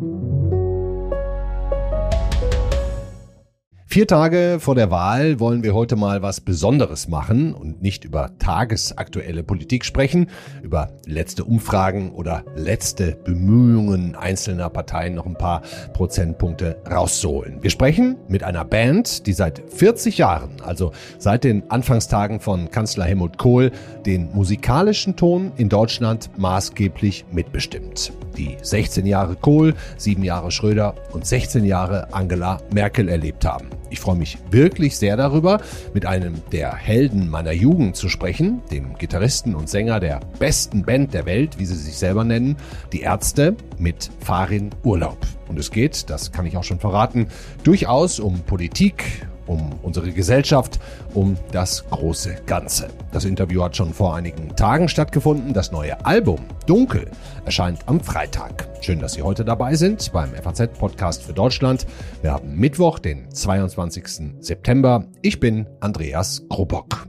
Thank you. Vier Tage vor der Wahl wollen wir heute mal was Besonderes machen und nicht über tagesaktuelle Politik sprechen, über letzte Umfragen oder letzte Bemühungen einzelner Parteien noch ein paar Prozentpunkte rauszuholen. Wir sprechen mit einer Band, die seit 40 Jahren, also seit den Anfangstagen von Kanzler Helmut Kohl, den musikalischen Ton in Deutschland maßgeblich mitbestimmt. Die 16 Jahre Kohl, 7 Jahre Schröder und 16 Jahre Angela Merkel erlebt haben. Ich freue mich wirklich sehr darüber, mit einem der Helden meiner Jugend zu sprechen, dem Gitarristen und Sänger der besten Band der Welt, wie sie sich selber nennen, die Ärzte mit Farin Urlaub. Und es geht, das kann ich auch schon verraten, durchaus um Politik, um unsere Gesellschaft, um das große Ganze. Das Interview hat schon vor einigen Tagen stattgefunden. Das neue Album Dunkel erscheint am Freitag. Schön, dass Sie heute dabei sind beim FAZ-Podcast für Deutschland. Wir haben Mittwoch, den 22. September. Ich bin Andreas Krobock.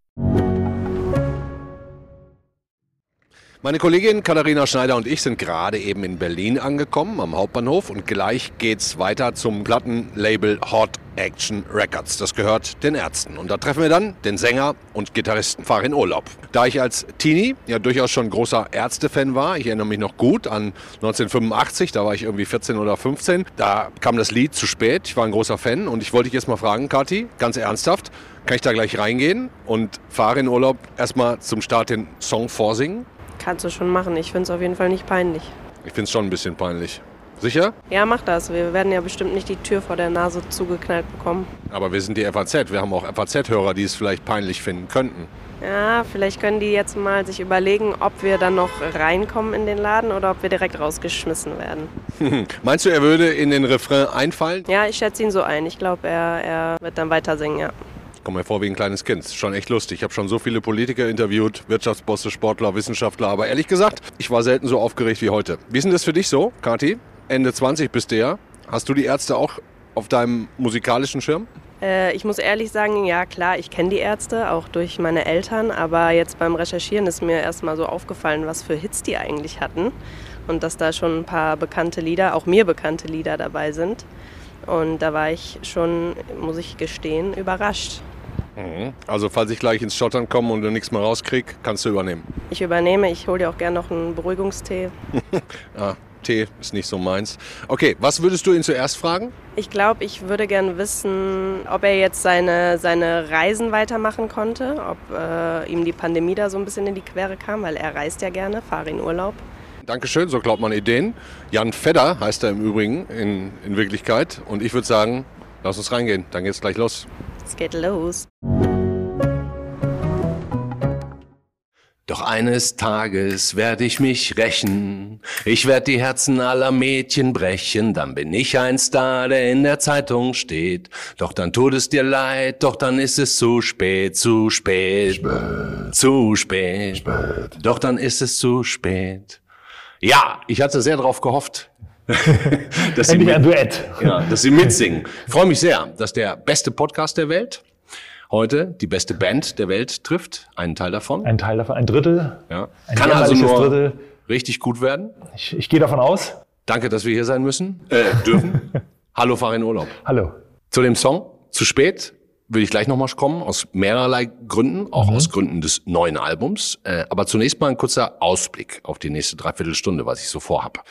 you. Meine Kollegin Katharina Schneider und ich sind gerade eben in Berlin angekommen, am Hauptbahnhof. Und gleich geht's weiter zum Plattenlabel Hot Action Records. Das gehört den Ärzten. Und da treffen wir dann den Sänger und Gitarristen Farin Urlaub. Da ich als Teenie ja durchaus schon großer Ärzte-Fan war, ich erinnere mich noch gut an 1985, da war ich irgendwie 14 oder 15, da kam das Lied zu spät. Ich war ein großer Fan und ich wollte dich jetzt mal fragen, Kathi, ganz ernsthaft, kann ich da gleich reingehen und Farin Urlaub erstmal zum Start den Song vorsingen? Kannst du schon machen. Ich finde es auf jeden Fall nicht peinlich. Ich finde es schon ein bisschen peinlich. Sicher? Ja, mach das. Wir werden ja bestimmt nicht die Tür vor der Nase zugeknallt bekommen. Aber wir sind die FAZ. Wir haben auch FAZ-Hörer, die es vielleicht peinlich finden könnten. Ja, vielleicht können die jetzt mal sich überlegen, ob wir dann noch reinkommen in den Laden oder ob wir direkt rausgeschmissen werden. Meinst du, er würde in den Refrain einfallen? Ja, ich schätze ihn so ein. Ich glaube, er, er wird dann weiter singen, ja. Ich komme mir vor wie ein kleines Kind. Schon echt lustig. Ich habe schon so viele Politiker interviewt, Wirtschaftsbosse, Sportler, Wissenschaftler. Aber ehrlich gesagt, ich war selten so aufgeregt wie heute. Wie ist denn das für dich so, Kathi? Ende 20 bist du ja. Hast du die Ärzte auch auf deinem musikalischen Schirm? Äh, ich muss ehrlich sagen, ja klar, ich kenne die Ärzte, auch durch meine Eltern. Aber jetzt beim Recherchieren ist mir erstmal so aufgefallen, was für Hits die eigentlich hatten. Und dass da schon ein paar bekannte Lieder, auch mir bekannte Lieder dabei sind. Und da war ich schon, muss ich gestehen, überrascht. Mhm. Also falls ich gleich ins Schottern komme und du nichts mehr rauskrieg, kannst du übernehmen. Ich übernehme, ich hole dir auch gerne noch einen Beruhigungstee. ah, Tee ist nicht so meins. Okay, was würdest du ihn zuerst fragen? Ich glaube, ich würde gerne wissen, ob er jetzt seine, seine Reisen weitermachen konnte, ob äh, ihm die Pandemie da so ein bisschen in die Quere kam, weil er reist ja gerne, fahre in Urlaub. Dankeschön, so glaubt man Ideen. Jan Fedder heißt er im Übrigen in, in Wirklichkeit. Und ich würde sagen, lass uns reingehen, dann geht's gleich los. Es geht los. Doch eines Tages werde ich mich rächen. Ich werde die Herzen aller Mädchen brechen. Dann bin ich ein Star, der in der Zeitung steht. Doch dann tut es dir leid, doch dann ist es zu spät, zu spät, spät. zu spät. spät. Doch dann ist es zu spät. Ja, ich hatte sehr darauf gehofft. dass Endlich mit, ein Duett. Ja, dass Sie mitsingen. Ich freue mich sehr, dass der beste Podcast der Welt heute die beste Band der Welt trifft. Einen Teil davon. Ein Teil davon, ein Drittel. Ja. Ein Kann also nur Drittel. richtig gut werden. Ich, ich gehe davon aus. Danke, dass wir hier sein müssen, äh, dürfen. Hallo, Farin Urlaub. Hallo. Zu dem Song, zu spät, will ich gleich nochmal kommen, aus mehrerlei Gründen, auch mhm. aus Gründen des neuen Albums. Äh, aber zunächst mal ein kurzer Ausblick auf die nächste Dreiviertelstunde, was ich so vorhab.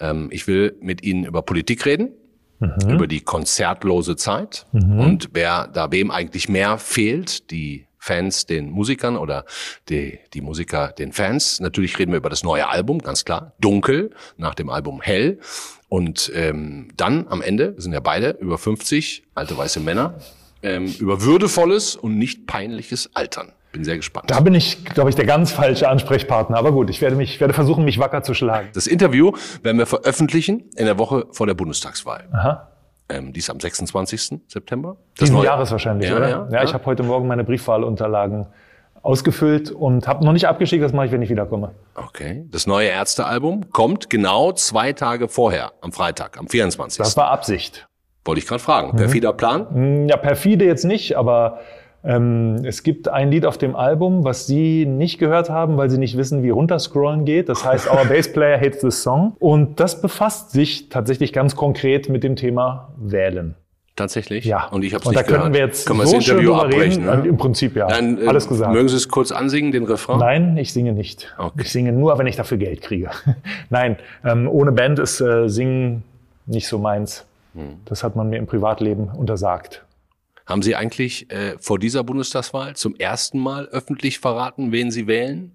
Ähm, ich will mit Ihnen über Politik reden, mhm. über die konzertlose Zeit mhm. und wer da wem eigentlich mehr fehlt, die Fans den Musikern oder die, die Musiker den Fans. Natürlich reden wir über das neue Album, ganz klar. Dunkel, nach dem Album Hell. Und ähm, dann am Ende, wir sind ja beide über 50, alte weiße Männer, ähm, über würdevolles und nicht peinliches Altern. Bin sehr gespannt. Da bin ich, glaube ich, der ganz falsche Ansprechpartner. Aber gut, ich werde mich, ich werde versuchen, mich wacker zu schlagen. Das Interview werden wir veröffentlichen in der Woche vor der Bundestagswahl. Aha. Ähm, die ist am 26. September. Das Diesen Jahres wahrscheinlich, Ja, oder? ja, ja, ich ja. habe heute Morgen meine Briefwahlunterlagen ausgefüllt und habe noch nicht abgeschickt. Das mache ich, wenn ich wiederkomme. Okay. Das neue Ärztealbum kommt genau zwei Tage vorher, am Freitag, am 24. Das war Absicht. Wollte ich gerade fragen. Perfider Plan? Hm, Ja, perfide jetzt nicht, aber ähm, es gibt ein Lied auf dem Album, was Sie nicht gehört haben, weil Sie nicht wissen, wie runterscrollen geht. Das heißt, Our Bass Player Hates This Song. Und das befasst sich tatsächlich ganz konkret mit dem Thema Wählen. Tatsächlich? Ja. Und ich habe es nicht da gehört. wir jetzt Können wir so das schön Interview abbrechen? Ne? Im Prinzip ja. Dann, äh, Alles gesagt. Mögen Sie es kurz ansingen, den Refrain? Nein, ich singe nicht. Okay. Ich singe nur, wenn ich dafür Geld kriege. Nein, ähm, ohne Band ist äh, Singen nicht so meins. Hm. Das hat man mir im Privatleben untersagt. Haben Sie eigentlich äh, vor dieser Bundestagswahl zum ersten Mal öffentlich verraten, wen Sie wählen?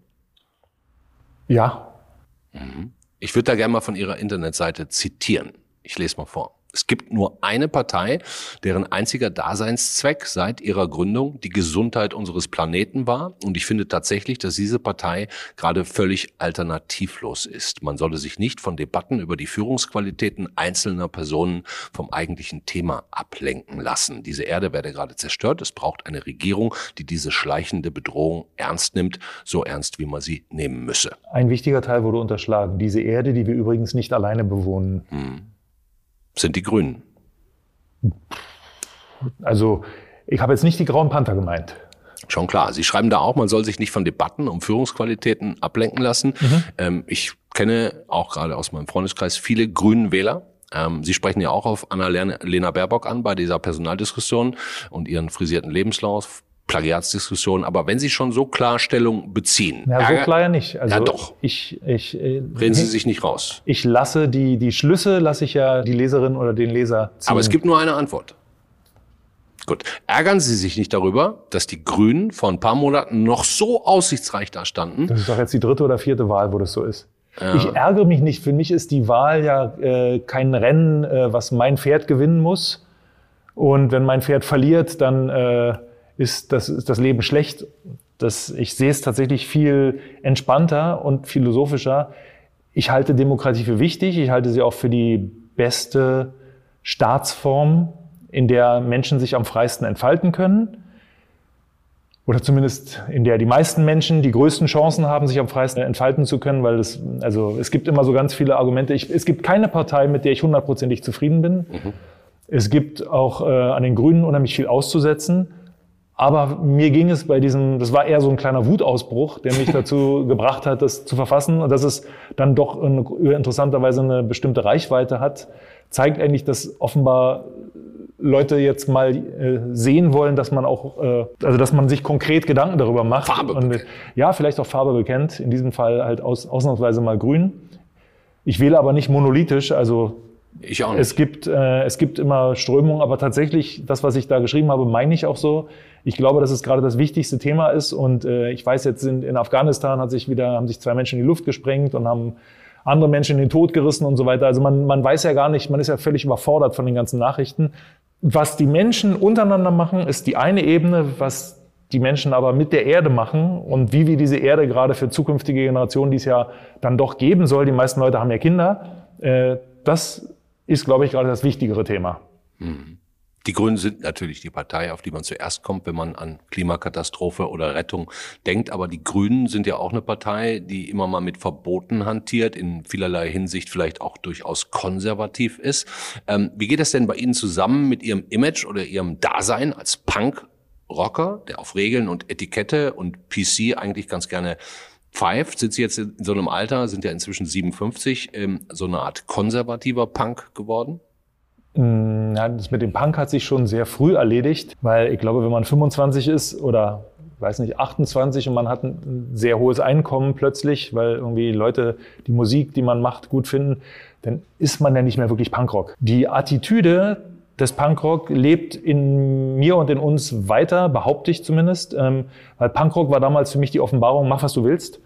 Ja, Ich würde da gerne mal von Ihrer Internetseite zitieren. Ich lese mal vor. Es gibt nur eine Partei, deren einziger Daseinszweck seit ihrer Gründung die Gesundheit unseres Planeten war. Und ich finde tatsächlich, dass diese Partei gerade völlig alternativlos ist. Man solle sich nicht von Debatten über die Führungsqualitäten einzelner Personen vom eigentlichen Thema ablenken lassen. Diese Erde werde gerade zerstört. Es braucht eine Regierung, die diese schleichende Bedrohung ernst nimmt, so ernst, wie man sie nehmen müsse. ein wichtiger Teil wurde unterschlagen. Diese Erde, die wir übrigens nicht alleine bewohnen. Sind die Grünen. Also ich habe jetzt nicht die Grauen Panther gemeint. Schon klar. Sie schreiben da auch, man soll sich nicht von Debatten um Führungsqualitäten ablenken lassen. Ähm, ich kenne auch gerade aus meinem Freundeskreis viele grünen Wähler. Ähm, Sie sprechen ja auch auf Anna-Lena Baerbock an bei dieser Personaldiskussion und ihren frisierten Lebenslauf, Plagiatsdiskussion. Aber wenn Sie schon so klar Stellung beziehen, Ja, so klar ja nicht. Also Ja, doch. Ich, ich, äh, reden Sie sich nicht raus. ich lasse die, die Schlüsse, lasse ich ja die Leserin oder den Leser ziehen. Aber es gibt nur eine Antwort. Gut. Ärgern Sie sich nicht darüber, dass die Grünen vor ein paar Monaten noch so aussichtsreich da standen? Das ist doch jetzt die dritte oder vierte Wahl, wo das so ist. Ich ärgere mich nicht. Für mich ist die Wahl ja äh, kein Rennen, äh, was mein Pferd gewinnen muss. Und wenn mein Pferd verliert, dann äh, ist, das, ist das Leben schlecht. Das, ich sehe es tatsächlich viel entspannter und philosophischer. Ich halte Demokratie für wichtig. Ich halte sie auch für die beste Staatsform, in der Menschen sich am freisten entfalten können oder zumindest in der die meisten Menschen die größten Chancen haben, sich am freisten entfalten zu können, weil es, also es gibt immer so ganz viele Argumente. Ich, es gibt keine Partei, mit der ich hundertprozentig zufrieden bin. Es gibt auch äh, an den Grünen unheimlich viel auszusetzen. Aber mir ging es bei diesem, das war eher so ein kleiner Wutausbruch, der mich dazu gebracht hat, das zu verfassen. Und dass es dann doch eine, interessanterweise eine bestimmte Reichweite hat, zeigt eigentlich, dass offenbar Leute jetzt mal äh, sehen wollen, dass man auch, äh, also dass man sich konkret Gedanken darüber macht. Farbe und, bekennt. ja, vielleicht auch Farbe bekennt. In diesem Fall halt aus, ausnahmsweise mal grün. Ich wähle aber nicht monolithisch, also Ich auch nicht. es gibt, äh, es gibt immer Strömungen, aber tatsächlich, das, was ich da geschrieben habe, meine ich auch so. Ich glaube, dass es gerade das wichtigste Thema ist. Und äh, ich weiß jetzt, in, in Afghanistan hat sich wieder, haben sich zwei Menschen in die Luft gesprengt und haben andere Menschen in den Tod gerissen und so weiter. Also man, man weiß ja gar nicht, man ist ja völlig überfordert von den ganzen Nachrichten. Was die Menschen untereinander machen, ist die eine Ebene, was die Menschen aber mit der Erde machen und wie wir diese Erde gerade für zukünftige Generationen, die es ja dann doch geben soll, die meisten Leute haben ja Kinder, äh, das ist, glaube ich, gerade das wichtigere Thema. Die Grünen sind natürlich die Partei, auf die man zuerst kommt, wenn man an Klimakatastrophe oder Rettung denkt. Aber die Grünen sind ja auch eine Partei, die immer mal mit Verboten hantiert, in vielerlei Hinsicht vielleicht auch durchaus konservativ ist. Ähm, wie geht das denn bei Ihnen zusammen mit Ihrem Image oder Ihrem Dasein als Punk-Rocker, der auf Regeln und Etikette und PC eigentlich ganz gerne pfeift? Sind Sie jetzt in so einem Alter, sind ja inzwischen 57, ähm, so eine Art konservativer Punk geworden? Mm, Ja, das mit dem Punk hat sich schon sehr früh erledigt, weil ich glaube, wenn man 25 ist oder weiß nicht, 28 und man hat ein sehr hohes Einkommen plötzlich, weil irgendwie Leute die Musik, die man macht, gut finden, dann ist man ja nicht mehr wirklich Punkrock. Die Attitüde des Punkrock lebt in mir und in uns weiter, behaupte ich zumindest. Ähm, weil Punkrock war damals für mich die Offenbarung, mach was du willst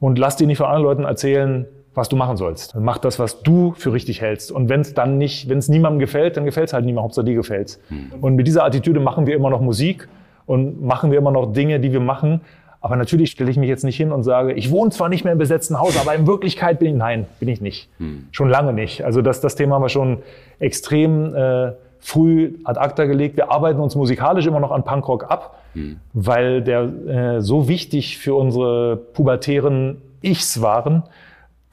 und lass dir nicht von anderen Leuten erzählen, was du machen sollst. Mach das, was du für richtig hältst. Und wenn es dann nicht, wenn es niemandem gefällt, dann gefällt es halt niemandem, Hauptsache dir gefällt. Mhm. Und mit dieser Attitüde machen wir immer noch Musik und machen wir immer noch Dinge, die wir machen. Aber natürlich stelle ich mich jetzt nicht hin und sage, ich wohne zwar nicht mehr im besetzten Haus, aber in Wirklichkeit bin ich, nein, bin ich nicht. Hm. Schon lange nicht. Also das, das Thema haben wir schon extrem äh, früh ad acta gelegt. Wir arbeiten uns musikalisch immer noch an Punkrock ab, hm. weil der äh, so wichtig für unsere pubertären Ichs waren,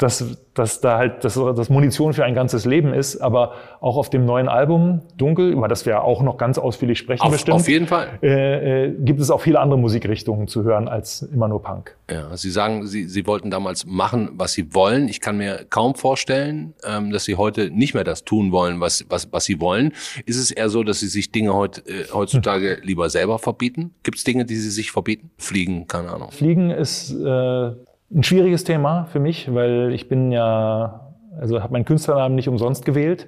dass, dass da halt das, das Munition für ein ganzes Leben ist. Aber auch auf dem neuen Album Dunkel, über das wir auch noch ganz ausführlich sprechen auf, bestimmt, auf jeden Fall. Äh, äh, gibt es auch viele andere Musikrichtungen zu hören als immer nur Punk. Ja, Sie sagen, Sie, Sie wollten damals machen, was Sie wollen. Ich kann mir kaum vorstellen, ähm, dass Sie heute nicht mehr das tun wollen, was, was, was Sie wollen. Ist es eher so, dass Sie sich Dinge heut, äh, heutzutage hm. lieber selber verbieten? Gibt es Dinge, die Sie sich verbieten? Fliegen, keine Ahnung. Fliegen ist äh, ein schwieriges Thema für mich, weil ich bin ja, also habe meinen Künstlernamen nicht umsonst gewählt.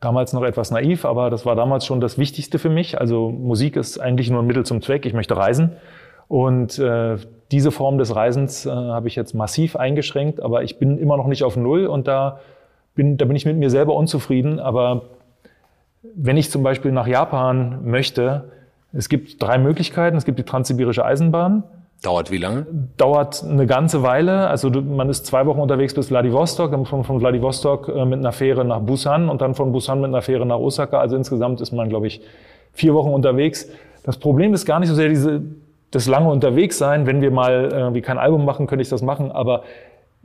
Damals noch etwas naiv, aber das war damals schon das Wichtigste für mich. Also Musik ist eigentlich nur ein Mittel zum Zweck. Ich möchte reisen. Und äh, diese Form des Reisens äh, habe ich jetzt massiv eingeschränkt, aber ich bin immer noch nicht auf Null und da bin, da bin ich mit mir selber unzufrieden. Aber wenn ich zum Beispiel nach Japan möchte, es gibt drei Möglichkeiten. Es gibt die Transsibirische Eisenbahn, Dauert wie lange? Dauert eine ganze Weile. Also man ist zwei Wochen unterwegs bis Vladivostok, dann von, von Vladivostok äh, mit einer Fähre nach Busan und dann von Busan mit einer Fähre nach Osaka. Also insgesamt ist man, glaube ich, vier Wochen unterwegs. Das Problem ist gar nicht so sehr diese, das lange unterwegs sein. Wenn wir mal irgendwie kein Album machen, könnte ich das machen. Aber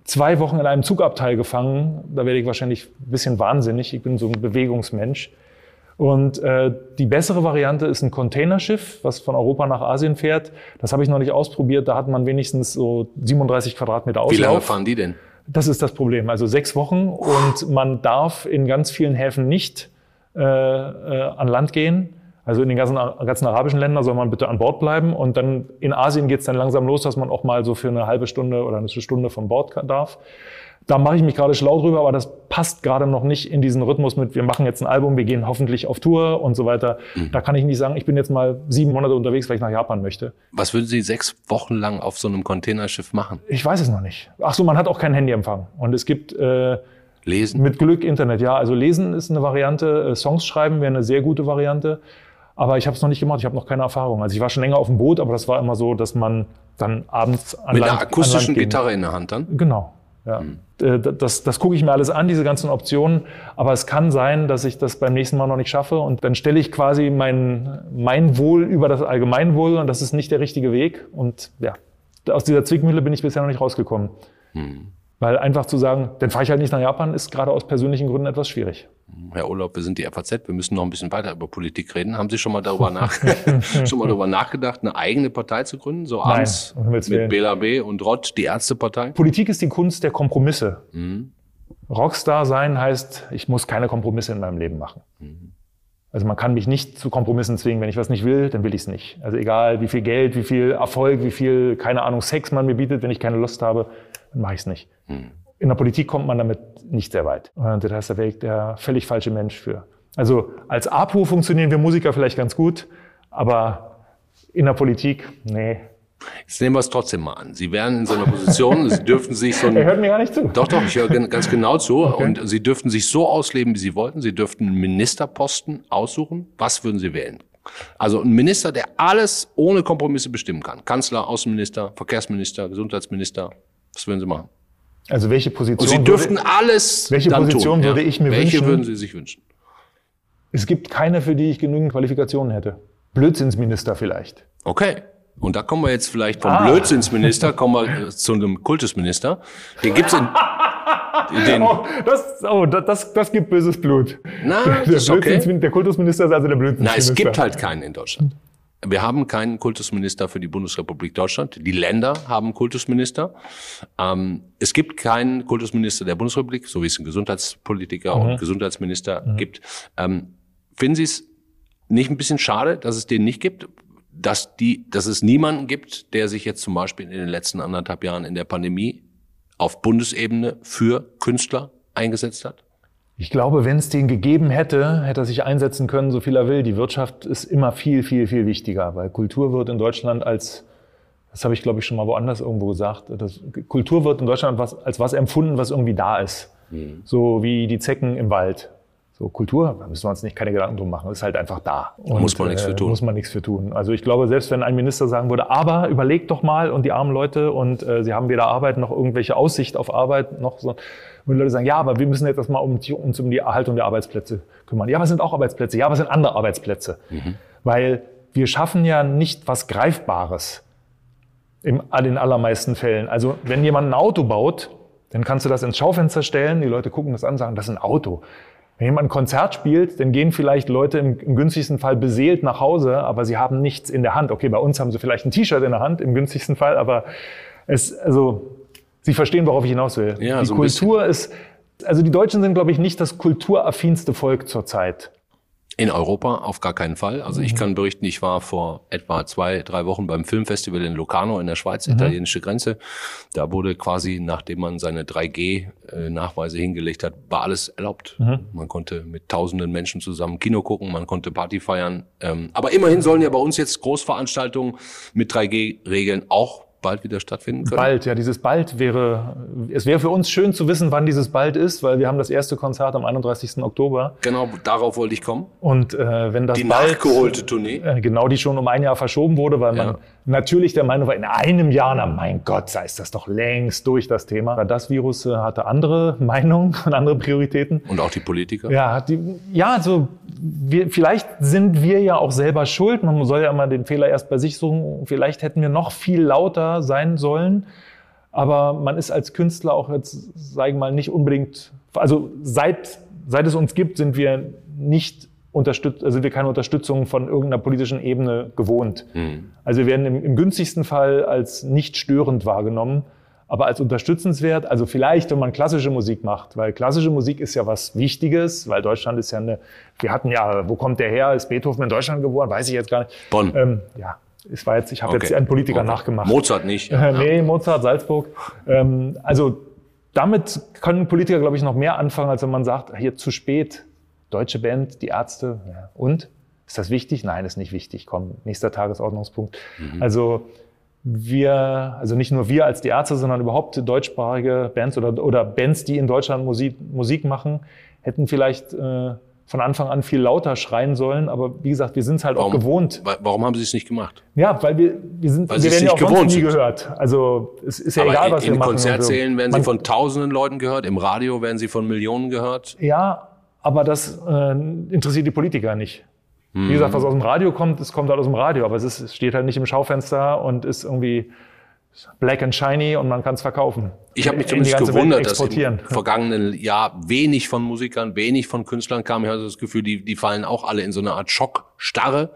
zwei Wochen in einem Zugabteil gefangen, da werde ich wahrscheinlich ein bisschen wahnsinnig. Ich bin so ein Bewegungsmensch. Und äh, die bessere Variante ist ein Containerschiff, was von Europa nach Asien fährt. Das habe ich noch nicht ausprobiert. Da hat man wenigstens so 37 Quadratmeter Auslauf. Wie lange fahren die denn? Das ist das Problem. Also sechs Wochen und man darf in ganz vielen Häfen nicht äh, äh, an Land gehen. Also in den ganzen, ganzen arabischen Ländern soll man bitte an Bord bleiben. Und dann in Asien geht es dann langsam los, dass man auch mal so für eine halbe Stunde oder eine Stunde von Bord darf. Da mache ich mich gerade schlau drüber, aber das passt gerade noch nicht in diesen Rhythmus mit, wir machen jetzt ein Album, wir gehen hoffentlich auf Tour und so weiter. Mhm. Da kann ich nicht sagen, ich bin jetzt mal sieben Monate unterwegs, weil ich nach Japan möchte. Was würden Sie sechs Wochen lang auf so einem Containerschiff machen? Ich weiß es noch nicht. Ach so, man hat auch keinen Handyempfang. Und es gibt äh, Lesen? Mit Glück Internet, ja. Also lesen ist eine Variante, äh, Songs schreiben wäre eine sehr gute Variante. Aber ich habe es noch nicht gemacht, ich habe noch keine Erfahrung. Also ich war schon länger auf dem Boot, aber das war immer so, dass man dann abends an Mit Land, einer akustischen Gitarre in der Hand dann? Genau. Ja. Mhm. Das, das gucke ich mir alles an, diese ganzen Optionen. Aber es kann sein, dass ich das beim nächsten Mal noch nicht schaffe. Und dann stelle ich quasi mein, mein Wohl über das Allgemeinwohl. Und das ist nicht der richtige Weg. Und ja, aus dieser Zwickmühle bin ich bisher noch nicht rausgekommen. Mhm. Weil einfach zu sagen, dann fahre ich halt nicht nach Japan, ist gerade aus persönlichen Gründen etwas schwierig. Herr Urlaub, wir sind die FAZ, wir müssen noch ein bisschen weiter über Politik reden. Haben Sie schon mal darüber, nach, schon mal darüber nachgedacht, eine eigene Partei zu gründen? So abends Nein, mit Bela B. und Rott, die Ärztepartei? Politik ist die Kunst der Kompromisse. Mhm. Rockstar sein heißt, ich muss keine Kompromisse in meinem Leben machen. Mhm. Also man kann mich nicht zu Kompromissen zwingen. Wenn ich was nicht will, dann will ich es nicht. Also egal, wie viel Geld, wie viel Erfolg, wie viel, keine Ahnung, Sex man mir bietet, wenn ich keine Lust habe, dann mache ich es nicht. Mhm. In der Politik kommt man damit nicht sehr weit. Und da ist der Weg der völlig falsche Mensch für. Also als APO funktionieren wir Musiker vielleicht ganz gut, aber in der Politik, nee, Jetzt nehmen wir es trotzdem mal an. Sie wären in so einer Position, Sie dürften sich so ein... Er hört mir gar nicht zu. Doch, doch, ich höre ganz genau zu. Okay. Und Sie dürften sich so ausleben, wie Sie wollten. Sie dürften einen Ministerposten aussuchen. Was würden Sie wählen? Also ein Minister, der alles ohne Kompromisse bestimmen kann. Kanzler, Außenminister, Verkehrsminister, Gesundheitsminister. Was würden Sie machen? Also welche Position? Und Sie dürften würde, alles. Welche Position tun, würde ja? ich mir welche wünschen? Welche würden Sie sich wünschen? Es gibt keine, für die ich genügend Qualifikationen hätte. Blödsinnsminister vielleicht. Okay. Und da kommen wir jetzt vielleicht vom ah. Blödsinnsminister, kommen wir zu einem Kultusminister. Den gibt's in, den oh, das, oh, das, das gibt böses Blut. Na, der, ist okay. der Kultusminister ist also der Blödsinnsminister. Na, es gibt halt keinen in Deutschland. Wir haben keinen Kultusminister für die Bundesrepublik Deutschland. Die Länder haben Kultusminister. Ähm, es gibt keinen Kultusminister der Bundesrepublik, so wie es einen Gesundheitspolitiker mhm. und Gesundheitsminister mhm. gibt. Ähm, finden Sie es nicht ein bisschen schade, dass es den nicht gibt? Dass, die, dass es niemanden gibt, der sich jetzt zum Beispiel in den letzten anderthalb Jahren in der Pandemie auf Bundesebene für Künstler eingesetzt hat? Ich glaube, wenn es den gegeben hätte, hätte er sich einsetzen können, so viel er will. Die Wirtschaft ist immer viel, viel, viel wichtiger, weil Kultur wird in Deutschland als das habe ich, glaube ich, schon mal woanders irgendwo gesagt. Das, Kultur wird in Deutschland was, als was empfunden, was irgendwie da ist. Mhm. So wie die Zecken im Wald. So Kultur, da müssen wir uns nicht keine Gedanken drum machen, ist halt einfach da. Und, muss man nichts für äh, tun. Muss man nichts für tun. Also ich glaube, selbst wenn ein Minister sagen würde, aber überlegt doch mal und die armen Leute und äh, sie haben weder Arbeit noch irgendwelche Aussicht auf Arbeit noch so, und die Leute sagen, ja, aber wir müssen jetzt erstmal um, uns um die Erhaltung der Arbeitsplätze kümmern. Ja, aber es sind auch Arbeitsplätze. Ja, aber es sind andere Arbeitsplätze. Mhm. Weil wir schaffen ja nicht was Greifbares in den allermeisten Fällen. Also wenn jemand ein Auto baut, dann kannst du das ins Schaufenster stellen, die Leute gucken das an und sagen, das ist ein Auto. Wenn jemand ein Konzert spielt, dann gehen vielleicht Leute im, im, günstigsten Fall beseelt nach Hause, aber sie haben nichts in der Hand. Okay, bei uns haben sie vielleicht ein T-Shirt in der Hand, im günstigsten Fall, aber es, also, sie verstehen, worauf ich hinaus will. Ja, die so Kultur ist, also die Deutschen sind, glaube ich, nicht das kulturaffinste Volk zurzeit. In Europa auf gar keinen Fall. Also ich mhm. kann berichten, ich war vor etwa zwei, drei Wochen beim Filmfestival in Locarno in der Schweiz, mhm. italienische Grenze. Da wurde quasi, nachdem man seine 3G-Nachweise hingelegt hat, war alles erlaubt. Mhm. Man konnte mit tausenden Menschen zusammen Kino gucken, man konnte Party feiern. Ähm, aber immerhin sollen ja bei uns jetzt Großveranstaltungen mit 3G-Regeln auch bald wieder stattfinden können? Bald, ja, dieses bald wäre, es wäre für uns schön zu wissen, wann dieses bald ist, weil wir haben das erste Konzert am 31. Oktober. Genau, darauf wollte ich kommen. Und äh, wenn das die bald, nachgeholte Tournee, äh, genau, die schon um ein Jahr verschoben wurde, weil man natürlich der Meinung war, in einem Jahr, na mein Gott, sei es das doch längst durch das Thema. Das Virus äh, hatte andere Meinungen und andere Prioritäten. Und auch die Politiker? Ja, die, ja, also wir, vielleicht sind wir ja auch selber schuld. Man soll ja immer den Fehler erst bei sich suchen. Vielleicht hätten wir noch viel lauter sein sollen. Aber man ist als Künstler auch jetzt, sagen wir mal, nicht unbedingt, also seit, seit es uns gibt, sind wir nicht unterstützt, also sind wir keine Unterstützung von irgendeiner politischen Ebene gewohnt. Mhm. Also wir werden im, im, günstigsten Fall als nicht störend wahrgenommen, aber als unterstützenswert. Also vielleicht, wenn man klassische Musik macht, weil klassische Musik ist ja was Wichtiges, weil Deutschland ist ja eine, wir hatten ja, wo kommt der her? Ist Beethoven in Deutschland geboren? Weiß ich jetzt gar nicht. Bonn. Ähm, ja, es war jetzt, ich habe okay. jetzt einen Politiker okay. nachgemacht. Mozart nicht. Ja. nee, Mozart, Salzburg. Ähm, also damit können Politiker, glaube ich, noch mehr anfangen, als wenn man sagt, hier zu spät deutsche Band, die Ärzte. Ja. Und? Ist das wichtig? Nein, ist nicht wichtig. Komm, nächster Tagesordnungspunkt. Mhm. Also wir, also nicht nur wir als die Ärzte, sondern überhaupt deutschsprachige Bands oder, oder Bands, die in Deutschland Musik, Musik machen, hätten vielleicht äh, von Anfang an viel lauter schreien sollen. Aber wie gesagt, wir sind es halt warum, auch gewohnt. Warum haben Sie es nicht gemacht? Ja, weil wir, wir sind, weil wir werden ja auch sonst nie sind. gehört. Also es ist ja Aber egal, was wir machen. In Konzertsälen werden Sie von Tausenden Leuten gehört, im Radio werden Sie von Millionen gehört. Ja, aber das äh, interessiert die Politiker nicht. Mhm. Wie gesagt, was aus dem Radio kommt, das kommt halt aus dem Radio, aber es, ist, es steht halt nicht im Schaufenster und ist irgendwie black and shiny und man kann es verkaufen. Ich habe mich zumindest gewundert, dass im vergangenen Jahr wenig von Musikern, wenig von Künstlern kam. Ich hatte das Gefühl, die, die fallen auch alle in so eine Art Schockstarre.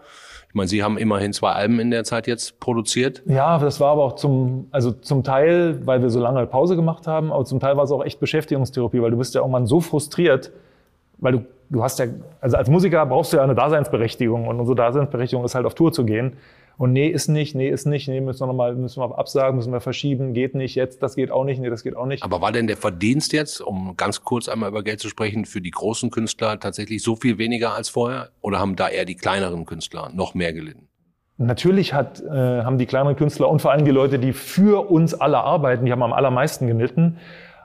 Ich meine, Sie haben immerhin zwei Alben in der Zeit jetzt produziert. Ja, das war aber auch zum, also zum Teil, weil wir so lange Pause gemacht haben, aber zum Teil war es auch echt Beschäftigungstherapie, weil du bist ja irgendwann so frustriert, weil du, du hast ja, also als Musiker brauchst du ja eine Daseinsberechtigung und unsere Daseinsberechtigung ist halt auf Tour zu gehen. Und nee, ist nicht, nee, ist nicht, nee, müssen wir nochmal, müssen wir absagen, müssen wir verschieben, geht nicht, jetzt, das geht auch nicht, nee, das geht auch nicht. Aber war denn der Verdienst jetzt, um ganz kurz einmal über Geld zu sprechen, für die großen Künstler tatsächlich so viel weniger als vorher? Oder haben da eher die kleineren Künstler noch mehr gelitten? Natürlich hat, äh, haben die kleineren Künstler und vor allem die Leute, die für uns alle arbeiten, die haben am allermeisten gelitten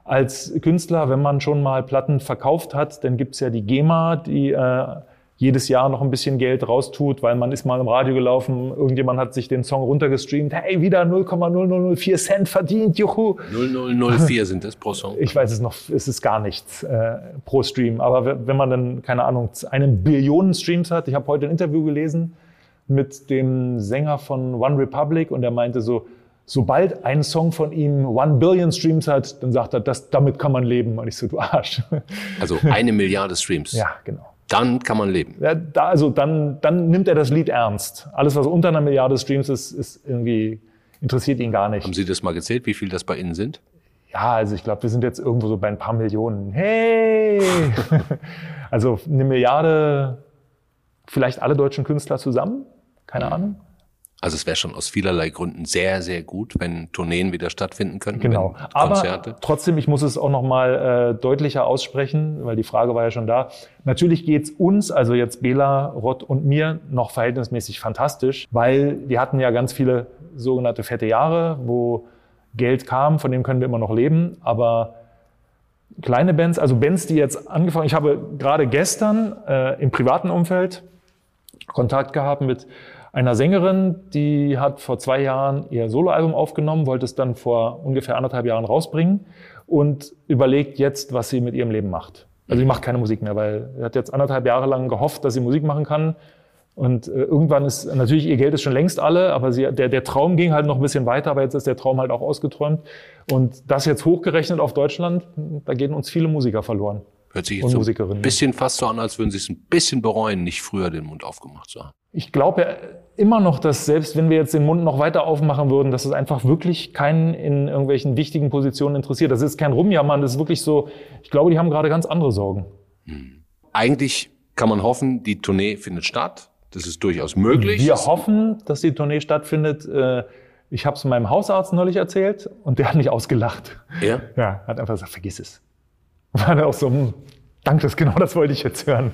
als Künstler, wenn man schon mal Platten verkauft hat, dann gibt's ja die GEMA, die äh, jedes Jahr noch ein bisschen Geld raustut, weil man ist mal im Radio gelaufen, irgendjemand hat sich den Song runtergestreamt, hey, wieder 0,0004 Cent verdient, juhu. 0004 sind das pro Song? Ich weiß es noch, es ist gar nichts äh, pro Stream, aber wenn man dann, keine Ahnung, eine Billion Streams hat, ich habe heute ein Interview gelesen mit dem Sänger von One Republic und der meinte so, sobald ein Song von ihm One Billion Streams hat, dann sagt er, das, damit kann man leben. Und ich so, du Arsch. Also eine Milliarde Streams. Ja, genau. Dann kann man leben. Ja, da, also dann, dann nimmt er das Lied ernst. Alles, was unter einer Milliarde Streams ist, ist irgendwie, interessiert ihn gar nicht. Haben Sie das mal gezählt, wie viel das bei Ihnen sind? Ja, also ich glaube, wir sind jetzt irgendwo so bei ein paar Millionen. Hey! also eine Milliarde, vielleicht alle deutschen Künstler zusammen? Keine mhm. Ahnung. Also es wäre schon aus vielerlei Gründen sehr, sehr gut, wenn Tourneen wieder stattfinden könnten. Genau. Aber trotzdem, ich muss es auch nochmal äh, deutlicher aussprechen, weil die Frage war ja schon da. Natürlich geht's uns, also jetzt Bela, Rott und mir, noch verhältnismäßig fantastisch, weil wir hatten ja ganz viele sogenannte fette Jahre, wo Geld kam, von dem können wir immer noch leben, aber kleine Bands, also Bands, die jetzt angefangen, ich habe gerade gestern äh, im privaten Umfeld Kontakt gehabt mit einer Sängerin, die hat vor zwei Jahren ihr Soloalbum aufgenommen, wollte es dann vor ungefähr anderthalb Jahren rausbringen und überlegt jetzt, was sie mit ihrem Leben macht. Also sie macht keine Musik mehr, weil sie hat jetzt anderthalb Jahre lang gehofft, dass sie Musik machen kann. Und äh, irgendwann ist, natürlich, ihr Geld ist schon längst alle, aber sie, der, der Traum ging halt noch ein bisschen weiter, aber jetzt ist der Traum halt auch ausgeträumt. Und das jetzt hochgerechnet auf Deutschland, da gehen uns viele Musiker verloren. Hört sich jetzt so ein bisschen fast so an, als würden Sie es ein bisschen bereuen, nicht früher den Mund aufgemacht zu haben. Ich glaube ja immer noch, dass selbst wenn wir jetzt den Mund noch weiter aufmachen würden, dass es einfach wirklich keinen in irgendwelchen wichtigen Positionen interessiert. Das ist kein Rumjammern, das ist wirklich so, ich glaube, die haben gerade ganz andere Sorgen. Hm. Eigentlich kann man hoffen, die Tournee findet statt. Das ist durchaus möglich. Wir hoffen, dass die Tournee stattfindet. Äh, ich habe es meinem Hausarzt neulich erzählt und der hat mich ausgelacht. Ja? Ja, hat einfach gesagt, vergiss es. War dann auch so, hm, danke, das genau das wollte ich jetzt hören.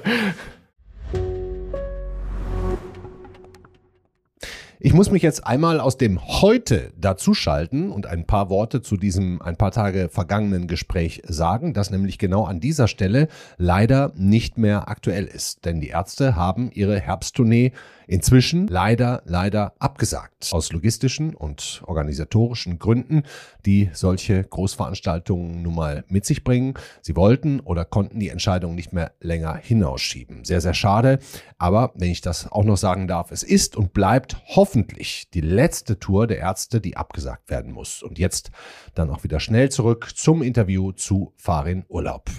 Ich muss mich jetzt einmal aus dem Heute dazuschalten und ein paar Worte zu diesem ein paar Tage vergangenen Gespräch sagen, das nämlich genau an dieser Stelle leider nicht mehr aktuell ist. Denn die Ärzte haben ihre Herbsttournee inzwischen leider, leider abgesagt. Aus logistischen und organisatorischen Gründen, die solche Großveranstaltungen nun mal mit sich bringen. Sie wollten oder konnten die Entscheidung nicht mehr länger hinausschieben. Sehr, sehr schade. Aber wenn ich das auch noch sagen darf, es ist und bleibt hoffentlich die letzte Tour der Ärzte, die abgesagt werden muss. Und jetzt dann auch wieder schnell zurück zum Interview zu Farin Urlaub.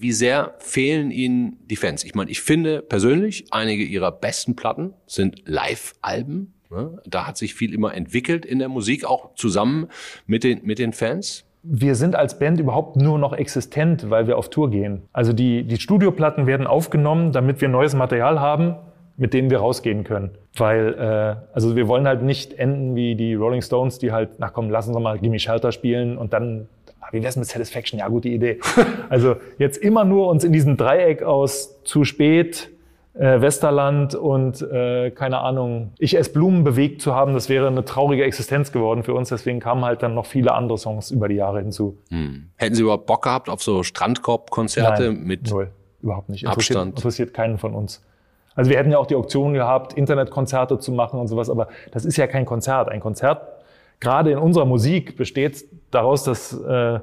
Wie sehr fehlen Ihnen die Fans? Ich meine, ich finde persönlich, einige Ihrer besten Platten sind Live-Alben. Ne? Da hat sich viel immer entwickelt in der Musik, auch zusammen mit den, mit den Fans. Wir sind als Band überhaupt nur noch existent, weil wir auf Tour gehen. Also die, die Studioplatten werden aufgenommen, damit wir neues Material haben, mit dem wir rausgehen können. Weil, äh, also wir wollen halt nicht enden wie die Rolling Stones, die halt, na komm, lassen Sie mal Gimme Shelter spielen und dann wie wär's mit Satisfaction? Ja, gute Idee. Also jetzt immer nur uns in diesem Dreieck aus zu spät, äh, Westerland und äh, keine Ahnung, ich esse Blumen bewegt zu haben, das wäre eine traurige Existenz geworden für uns. Deswegen kamen halt dann noch viele andere Songs über die Jahre hinzu. Hm. Hätten Sie überhaupt Bock gehabt auf so Strandkorb-Konzerte mit null, überhaupt nicht. Interessiert, Abstand? Interessiert keinen von uns. Also wir hätten ja auch die Option gehabt, Internetkonzerte zu machen und sowas, aber das ist ja kein Konzert. Ein Konzert gerade in unserer Musik besteht daraus, dass äh,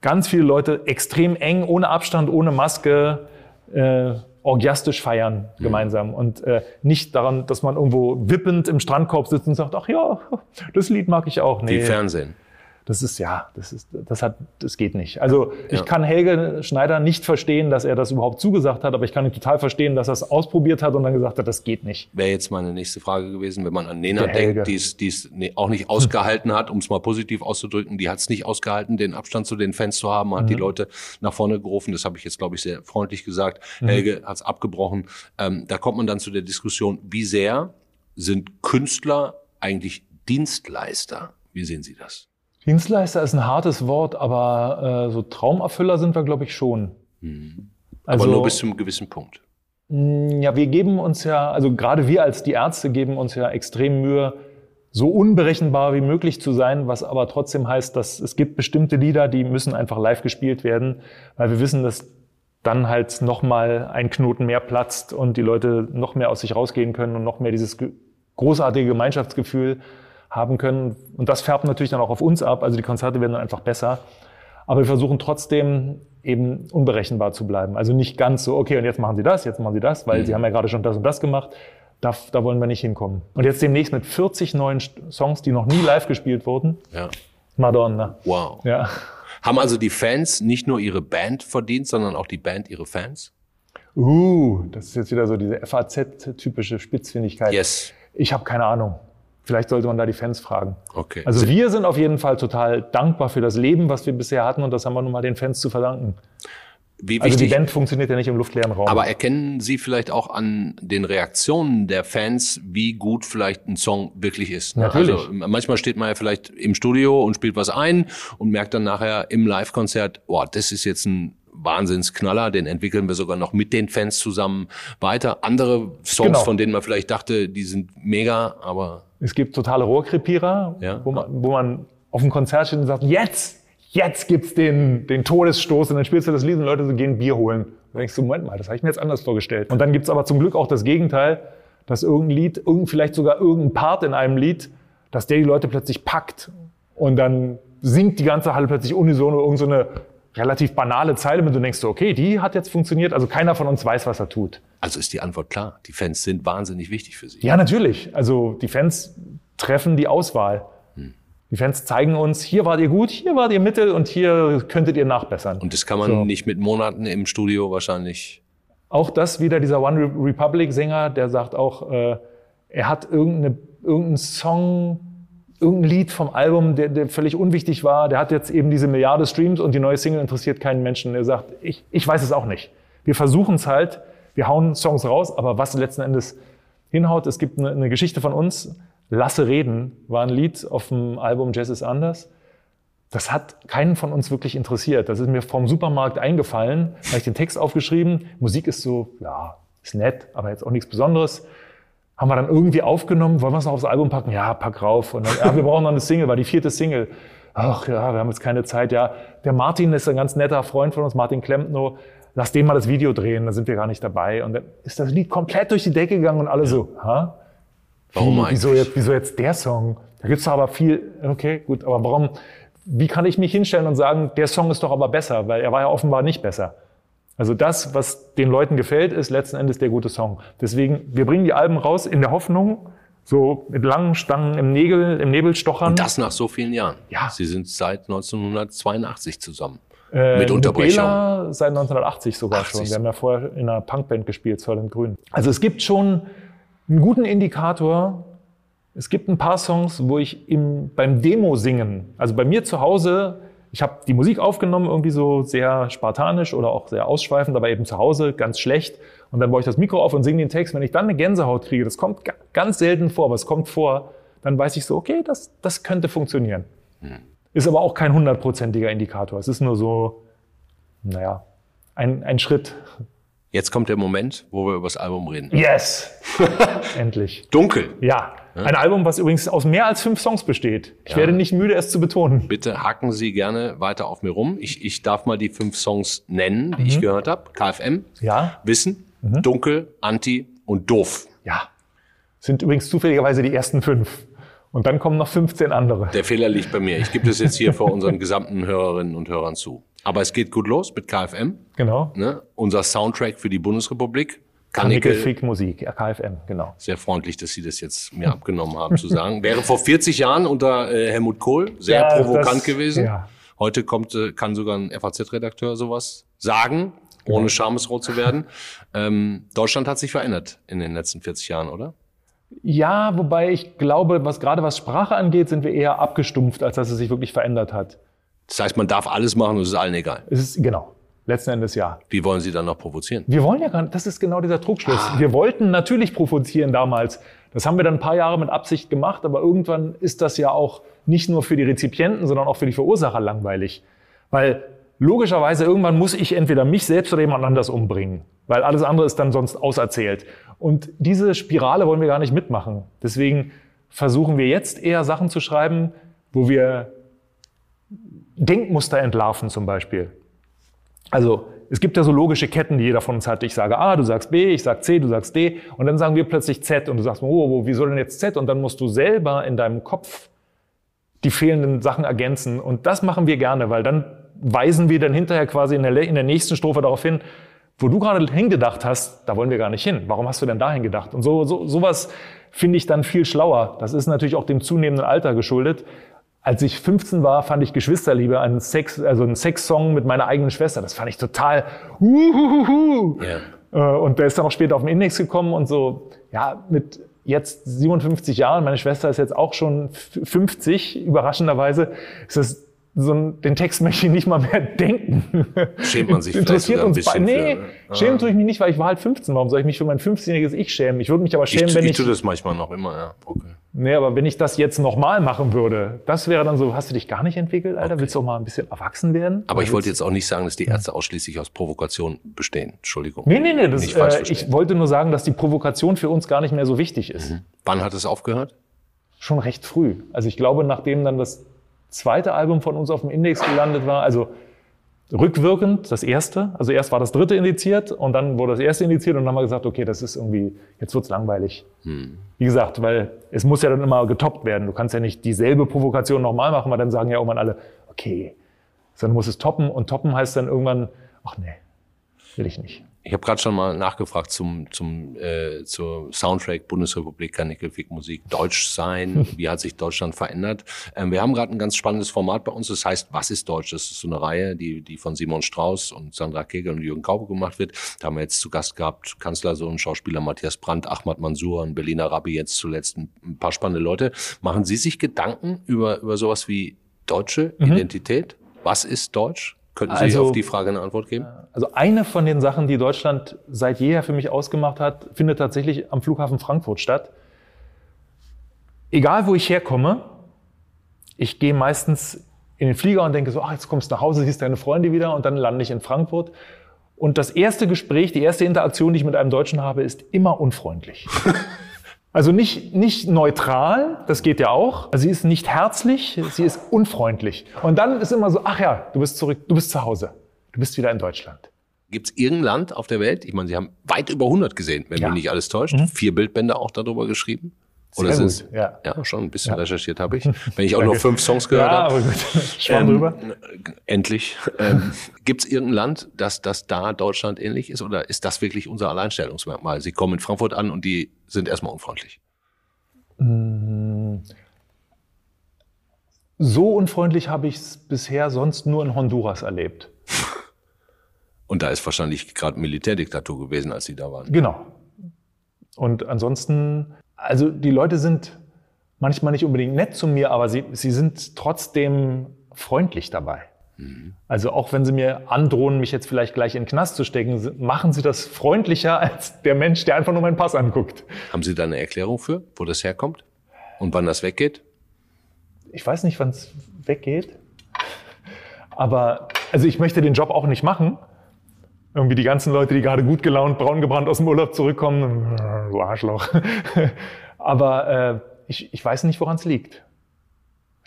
ganz viele Leute extrem eng, ohne Abstand, ohne Maske, äh, orgiastisch feiern mhm. gemeinsam und äh, nicht daran, dass man irgendwo wippend im Strandkorb sitzt und sagt, ach ja, das Lied mag ich auch. Nee. Wie Fernsehen. Das ist ja, das ist, das hat, das geht nicht. Also ich kann Helge Schneider nicht verstehen, dass er das überhaupt zugesagt hat, aber ich kann ihn total verstehen, dass er es ausprobiert hat und dann gesagt hat, das geht nicht. Wäre jetzt meine nächste Frage gewesen, wenn man an Nena denkt, die es, die es auch nicht ausgehalten hat, um es mal positiv auszudrücken, die hat es nicht ausgehalten, den Abstand zu den Fans zu haben, hat mhm. die Leute nach vorne gerufen. Das habe ich jetzt, glaube ich, sehr freundlich gesagt. Mhm. Helge hat es abgebrochen. Ähm, da kommt man dann zu der Diskussion, wie sehr sind Künstler eigentlich Dienstleister? Wie sehen Sie das? Dienstleister ist ein hartes Wort, aber äh, so Traumerfüller sind wir, glaube ich, schon. Mhm. Aber also, nur bis zu einem gewissen Punkt. Mh, ja, wir geben uns ja, also gerade wir als die Ärzte geben uns ja extrem Mühe, so unberechenbar wie möglich zu sein, was aber trotzdem heißt, dass es gibt bestimmte Lieder, die müssen einfach live gespielt werden, weil wir wissen, dass dann halt nochmal ein Knoten mehr platzt und die Leute noch mehr aus sich rausgehen können und noch mehr dieses großartige Gemeinschaftsgefühl haben können. Und das färbt natürlich dann auch auf uns ab. Also die Konzerte werden dann einfach besser. Aber wir versuchen trotzdem eben unberechenbar zu bleiben. Also nicht ganz so, okay, und jetzt machen Sie das, jetzt machen Sie das, weil mhm. Sie haben ja gerade schon das und das gemacht. Da, da wollen wir nicht hinkommen. Und jetzt demnächst mit 40 neuen Songs, die noch nie live gespielt wurden. Ja. Madonna. Wow. Ja. Haben also die Fans nicht nur ihre Band verdient, sondern auch die Band ihre Fans? Uh, das ist jetzt wieder so diese FAZ-typische Spitzfindigkeit. Yes. Ich habe keine Ahnung. Vielleicht sollte man da die Fans fragen. Okay. Also wir sind auf jeden Fall total dankbar für das Leben, was wir bisher hatten und das haben wir nun mal den Fans zu verdanken. Wie also die Band funktioniert ja nicht im luftleeren Raum. Aber erkennen Sie vielleicht auch an den Reaktionen der Fans, wie gut vielleicht ein Song wirklich ist? Ne? Natürlich. Also manchmal steht man ja vielleicht im Studio und spielt was ein und merkt dann nachher im Live-Konzert, boah, das ist jetzt ein Wahnsinnsknaller, den entwickeln wir sogar noch mit den Fans zusammen weiter. Andere Songs, genau. von denen man vielleicht dachte, die sind mega, aber... Es gibt totale Rohrkrepierer, ja. wo, man, wo man auf dem Konzert steht und sagt, jetzt, jetzt gibt's den, den Todesstoß und dann spielst du das Lied und Leute so gehen Bier holen. Da denkst du, Moment mal, das habe ich mir jetzt anders vorgestellt. Und dann gibt's aber zum Glück auch das Gegenteil, dass irgendein Lied, irgend, vielleicht sogar irgendein Part in einem Lied, dass der die Leute plötzlich packt und dann singt die ganze Halle plötzlich unisono irgendeine so relativ banale Zeile, und du denkst so, okay, die hat jetzt funktioniert. Also keiner von uns weiß, was er tut. Also ist die Antwort klar. Die Fans sind wahnsinnig wichtig für Sie. Ja, natürlich. Also die Fans treffen die Auswahl. Hm. Die Fans zeigen uns, hier wart ihr gut, hier wart ihr mittel und hier könntet ihr nachbessern. Und das kann man so. nicht mit Monaten im Studio wahrscheinlich. Auch das wieder dieser One Republic Sänger, der sagt auch, äh, er hat irgendeine, irgendeinen Song irgendein Lied vom Album, der, der völlig unwichtig war, der hat jetzt eben diese Milliarde Streams und die neue Single interessiert keinen Menschen. Er sagt, ich, ich weiß es auch nicht. Wir versuchen es halt, wir hauen Songs raus, aber was letzten Endes hinhaut, es gibt eine, eine Geschichte von uns, Lasse reden war ein Lied auf dem Album Jazz is Anders. Das hat keinen von uns wirklich interessiert. Das ist mir vom Supermarkt eingefallen, habe ich den Text aufgeschrieben. Musik ist so, ja, ist nett, aber jetzt auch nichts Besonderes haben wir dann irgendwie aufgenommen, wollen wir es noch aufs Album packen? Ja, pack rauf. Und dann, ja, wir brauchen noch eine Single, war die vierte Single. Ach ja, wir haben jetzt keine Zeit. Ja, der Martin ist ein ganz netter Freund von uns, Martin Klempno. Lass den mal das Video drehen, da sind wir gar nicht dabei. Und dann ist das Lied komplett durch die Decke gegangen und alle ja. so, ha? Warum eigentlich? Wieso jetzt, wieso jetzt der Song? Da gibt's doch aber viel, okay, gut, aber warum, wie kann ich mich hinstellen und sagen, der Song ist doch aber besser? Weil er war ja offenbar nicht besser. Also das, was den Leuten gefällt, ist letzten Endes der gute Song. Deswegen, wir bringen die Alben raus in der Hoffnung, so mit langen Stangen im Nägel, im Nebel stochern. Und das nach so vielen Jahren. Ja. Sie sind seit 1982 zusammen. Äh, mit Unterbrechung. Nubela seit 1980 sogar 80. schon. Wir haben ja vorher in einer Punkband gespielt, Soylent Grün. Also es gibt schon einen guten Indikator. Es gibt ein paar Songs, wo ich im, beim Demo singen, also bei mir zu Hause ich habe die Musik aufgenommen, irgendwie so sehr spartanisch oder auch sehr ausschweifend, aber eben zu Hause ganz schlecht. Und dann baue ich das Mikro auf und singe den Text. Wenn ich dann eine Gänsehaut kriege, das kommt ganz selten vor, aber es kommt vor, dann weiß ich so, okay, das, das könnte funktionieren. Hm. Ist aber auch kein hundertprozentiger Indikator. Es ist nur so, naja, ein, ein Schritt. Jetzt kommt der Moment, wo wir über das Album reden. Yes! Endlich. Dunkel. Ja. Ein Album, was übrigens aus mehr als fünf Songs besteht. Ich ja. werde nicht müde, es zu betonen. Bitte hacken Sie gerne weiter auf mir rum. Ich, ich darf mal die fünf Songs nennen, die mhm. ich gehört habe. KFM, ja. Wissen, mhm. Dunkel, Anti und Doof. Ja. Sind übrigens zufälligerweise die ersten fünf. Und dann kommen noch 15 andere. Der Fehler liegt bei mir. Ich gebe das jetzt hier vor unseren gesamten Hörerinnen und Hörern zu. Aber es geht gut los mit KFM. Genau. Ne? Unser Soundtrack für die Bundesrepublik. Kanickel Freak Musik, KFM, genau. Sehr freundlich, dass Sie das jetzt mir abgenommen haben zu sagen. Wäre vor 40 Jahren unter äh, Helmut Kohl sehr ja, provokant das, gewesen. Ja. Heute kommt, äh, kann sogar ein FAZ-Redakteur sowas sagen, ohne schamesrot zu werden. Ähm, Deutschland hat sich verändert in den letzten 40 Jahren, oder? Ja, wobei ich glaube, was gerade was Sprache angeht, sind wir eher abgestumpft, als dass es sich wirklich verändert hat. Das heißt, man darf alles machen und es ist allen egal. Es ist, genau. Letzten Endes ja. Wie wollen Sie dann noch provozieren? Wir wollen ja gar nicht, das ist genau dieser Trugschluss. Ah. Wir wollten natürlich provozieren damals. Das haben wir dann ein paar Jahre mit Absicht gemacht, aber irgendwann ist das ja auch nicht nur für die Rezipienten, sondern auch für die Verursacher langweilig. Weil logischerweise irgendwann muss ich entweder mich selbst oder jemand anders umbringen, weil alles andere ist dann sonst auserzählt. Und diese Spirale wollen wir gar nicht mitmachen. Deswegen versuchen wir jetzt eher Sachen zu schreiben, wo wir Denkmuster entlarven zum Beispiel. Also es gibt ja so logische Ketten, die jeder von uns hat. Ich sage A, du sagst B, ich sag C, du sagst D und dann sagen wir plötzlich Z und du sagst, oh, wie soll denn jetzt Z? Und dann musst du selber in deinem Kopf die fehlenden Sachen ergänzen. Und das machen wir gerne, weil dann weisen wir dann hinterher quasi in der, in der nächsten Strophe darauf hin, wo du gerade hingedacht hast, da wollen wir gar nicht hin. Warum hast du denn dahin gedacht? Und so, so sowas finde ich dann viel schlauer. Das ist natürlich auch dem zunehmenden Alter geschuldet. Als ich 15 war, fand ich Geschwisterliebe einen Sex, also einen Sexsong mit meiner eigenen Schwester. Das fand ich total. Uhuhuhu. Yeah. Und der ist dann auch später auf den Index gekommen und so. Ja, mit jetzt 57 Jahren, meine Schwester ist jetzt auch schon 50, überraschenderweise, ist das so ein, den Text möchte ich nicht mal mehr denken. Schämt man sich Interessiert uns beide. Nee, für, ne? schämen tue ich mich nicht, weil ich war halt 15. Warum soll ich mich für mein 15-jähriges Ich schämen? Ich würde mich aber schämen, ich, wenn ich... Ich tue das manchmal noch immer, ja. Okay. Nee, aber wenn ich das jetzt nochmal machen würde, das wäre dann so, hast du dich gar nicht entwickelt, Alter? Okay. Willst du auch mal ein bisschen erwachsen werden? Aber ich wollte jetzt auch nicht sagen, dass die Ärzte ausschließlich aus Provokation bestehen. Entschuldigung. Nee, nee, nee. Das, äh, ich wollte nur sagen, dass die Provokation für uns gar nicht mehr so wichtig ist. Mhm. Wann hat es aufgehört? Schon recht früh. Also ich glaube, nachdem dann das zweite Album von uns auf dem Index gelandet war, also rückwirkend das erste. Also erst war das dritte indiziert und dann wurde das erste indiziert und dann haben wir gesagt, okay, das ist irgendwie, jetzt wird's langweilig. Hm. Wie gesagt, weil es muss ja dann immer getoppt werden. Du kannst ja nicht dieselbe Provokation nochmal machen, weil dann sagen ja irgendwann alle, okay, sondern du musst es toppen und toppen heißt dann irgendwann, ach nee, will ich nicht. Ich habe gerade schon mal nachgefragt zum, zum äh, zur Soundtrack Bundesrepublik Kanickelfick Musik Deutsch sein. Wie hat sich Deutschland verändert? Ähm, wir haben gerade ein ganz spannendes Format bei uns. Das heißt, was ist Deutsch? Das ist so eine Reihe, die die von Simon Strauß und Sandra Kegel und Jürgen Kaube gemacht wird. Da haben wir jetzt zu Gast gehabt Kanzlersohn, Schauspieler Matthias Brandt, Ahmad Mansour, ein Berliner Rabbi, jetzt zuletzt ein, ein paar spannende Leute. Machen Sie sich Gedanken über über sowas wie deutsche mhm. Identität? Was ist Deutsch? Könnten Sie also, auf die Frage eine Antwort geben? Also eine von den Sachen, die Deutschland seit jeher für mich ausgemacht hat, findet tatsächlich am Flughafen Frankfurt statt. Egal, wo ich herkomme, ich gehe meistens in den Flieger und denke so, ach, jetzt kommst du nach Hause, siehst deine Freunde wieder und dann lande ich in Frankfurt. Und das erste Gespräch, die erste Interaktion, die ich mit einem Deutschen habe, ist immer unfreundlich. Also nicht, nicht neutral, das geht ja auch. Also sie ist nicht herzlich, sie ist unfreundlich. Und dann ist immer so, ach ja, du bist zurück, du bist zu Hause. Du bist wieder in Deutschland. Gibt es irgendein Land auf der Welt? Ich meine, Sie haben weit über 100 gesehen, wenn ja. mich nicht alles täuscht. Mhm. Vier Bildbände auch darüber geschrieben. Oder Sehr gut, ja. ja, schon ein bisschen ja. recherchiert habe ich. Wenn ich auch nur fünf Songs gehört ja, habe. Aber gut. Schwamm ähm, drüber. Endlich. Ähm, Gibt es irgendein Land, das, das da Deutschland ähnlich ist? Oder ist das wirklich unser Alleinstellungsmerkmal? Sie kommen in Frankfurt an und die sind erstmal unfreundlich. Mm. So unfreundlich habe ich es bisher sonst nur in Honduras erlebt. Und da ist wahrscheinlich gerade Militärdiktatur gewesen, als Sie da waren. Genau. Und ansonsten also die Leute sind manchmal nicht unbedingt nett zu mir, aber sie, sie sind trotzdem freundlich dabei. Mhm. Also auch wenn sie mir androhen, mich jetzt vielleicht gleich in den Knast zu stecken, machen sie das freundlicher als der Mensch, der einfach nur meinen Pass anguckt. Haben Sie da eine Erklärung für, wo das herkommt und wann das weggeht? Ich weiß nicht, wann es weggeht. Aber also ich möchte den Job auch nicht machen. Irgendwie die ganzen Leute, die gerade gut gelaunt, braun gebrannt aus dem Urlaub zurückkommen, du Arschloch. Aber äh, ich, ich weiß nicht, woran es liegt.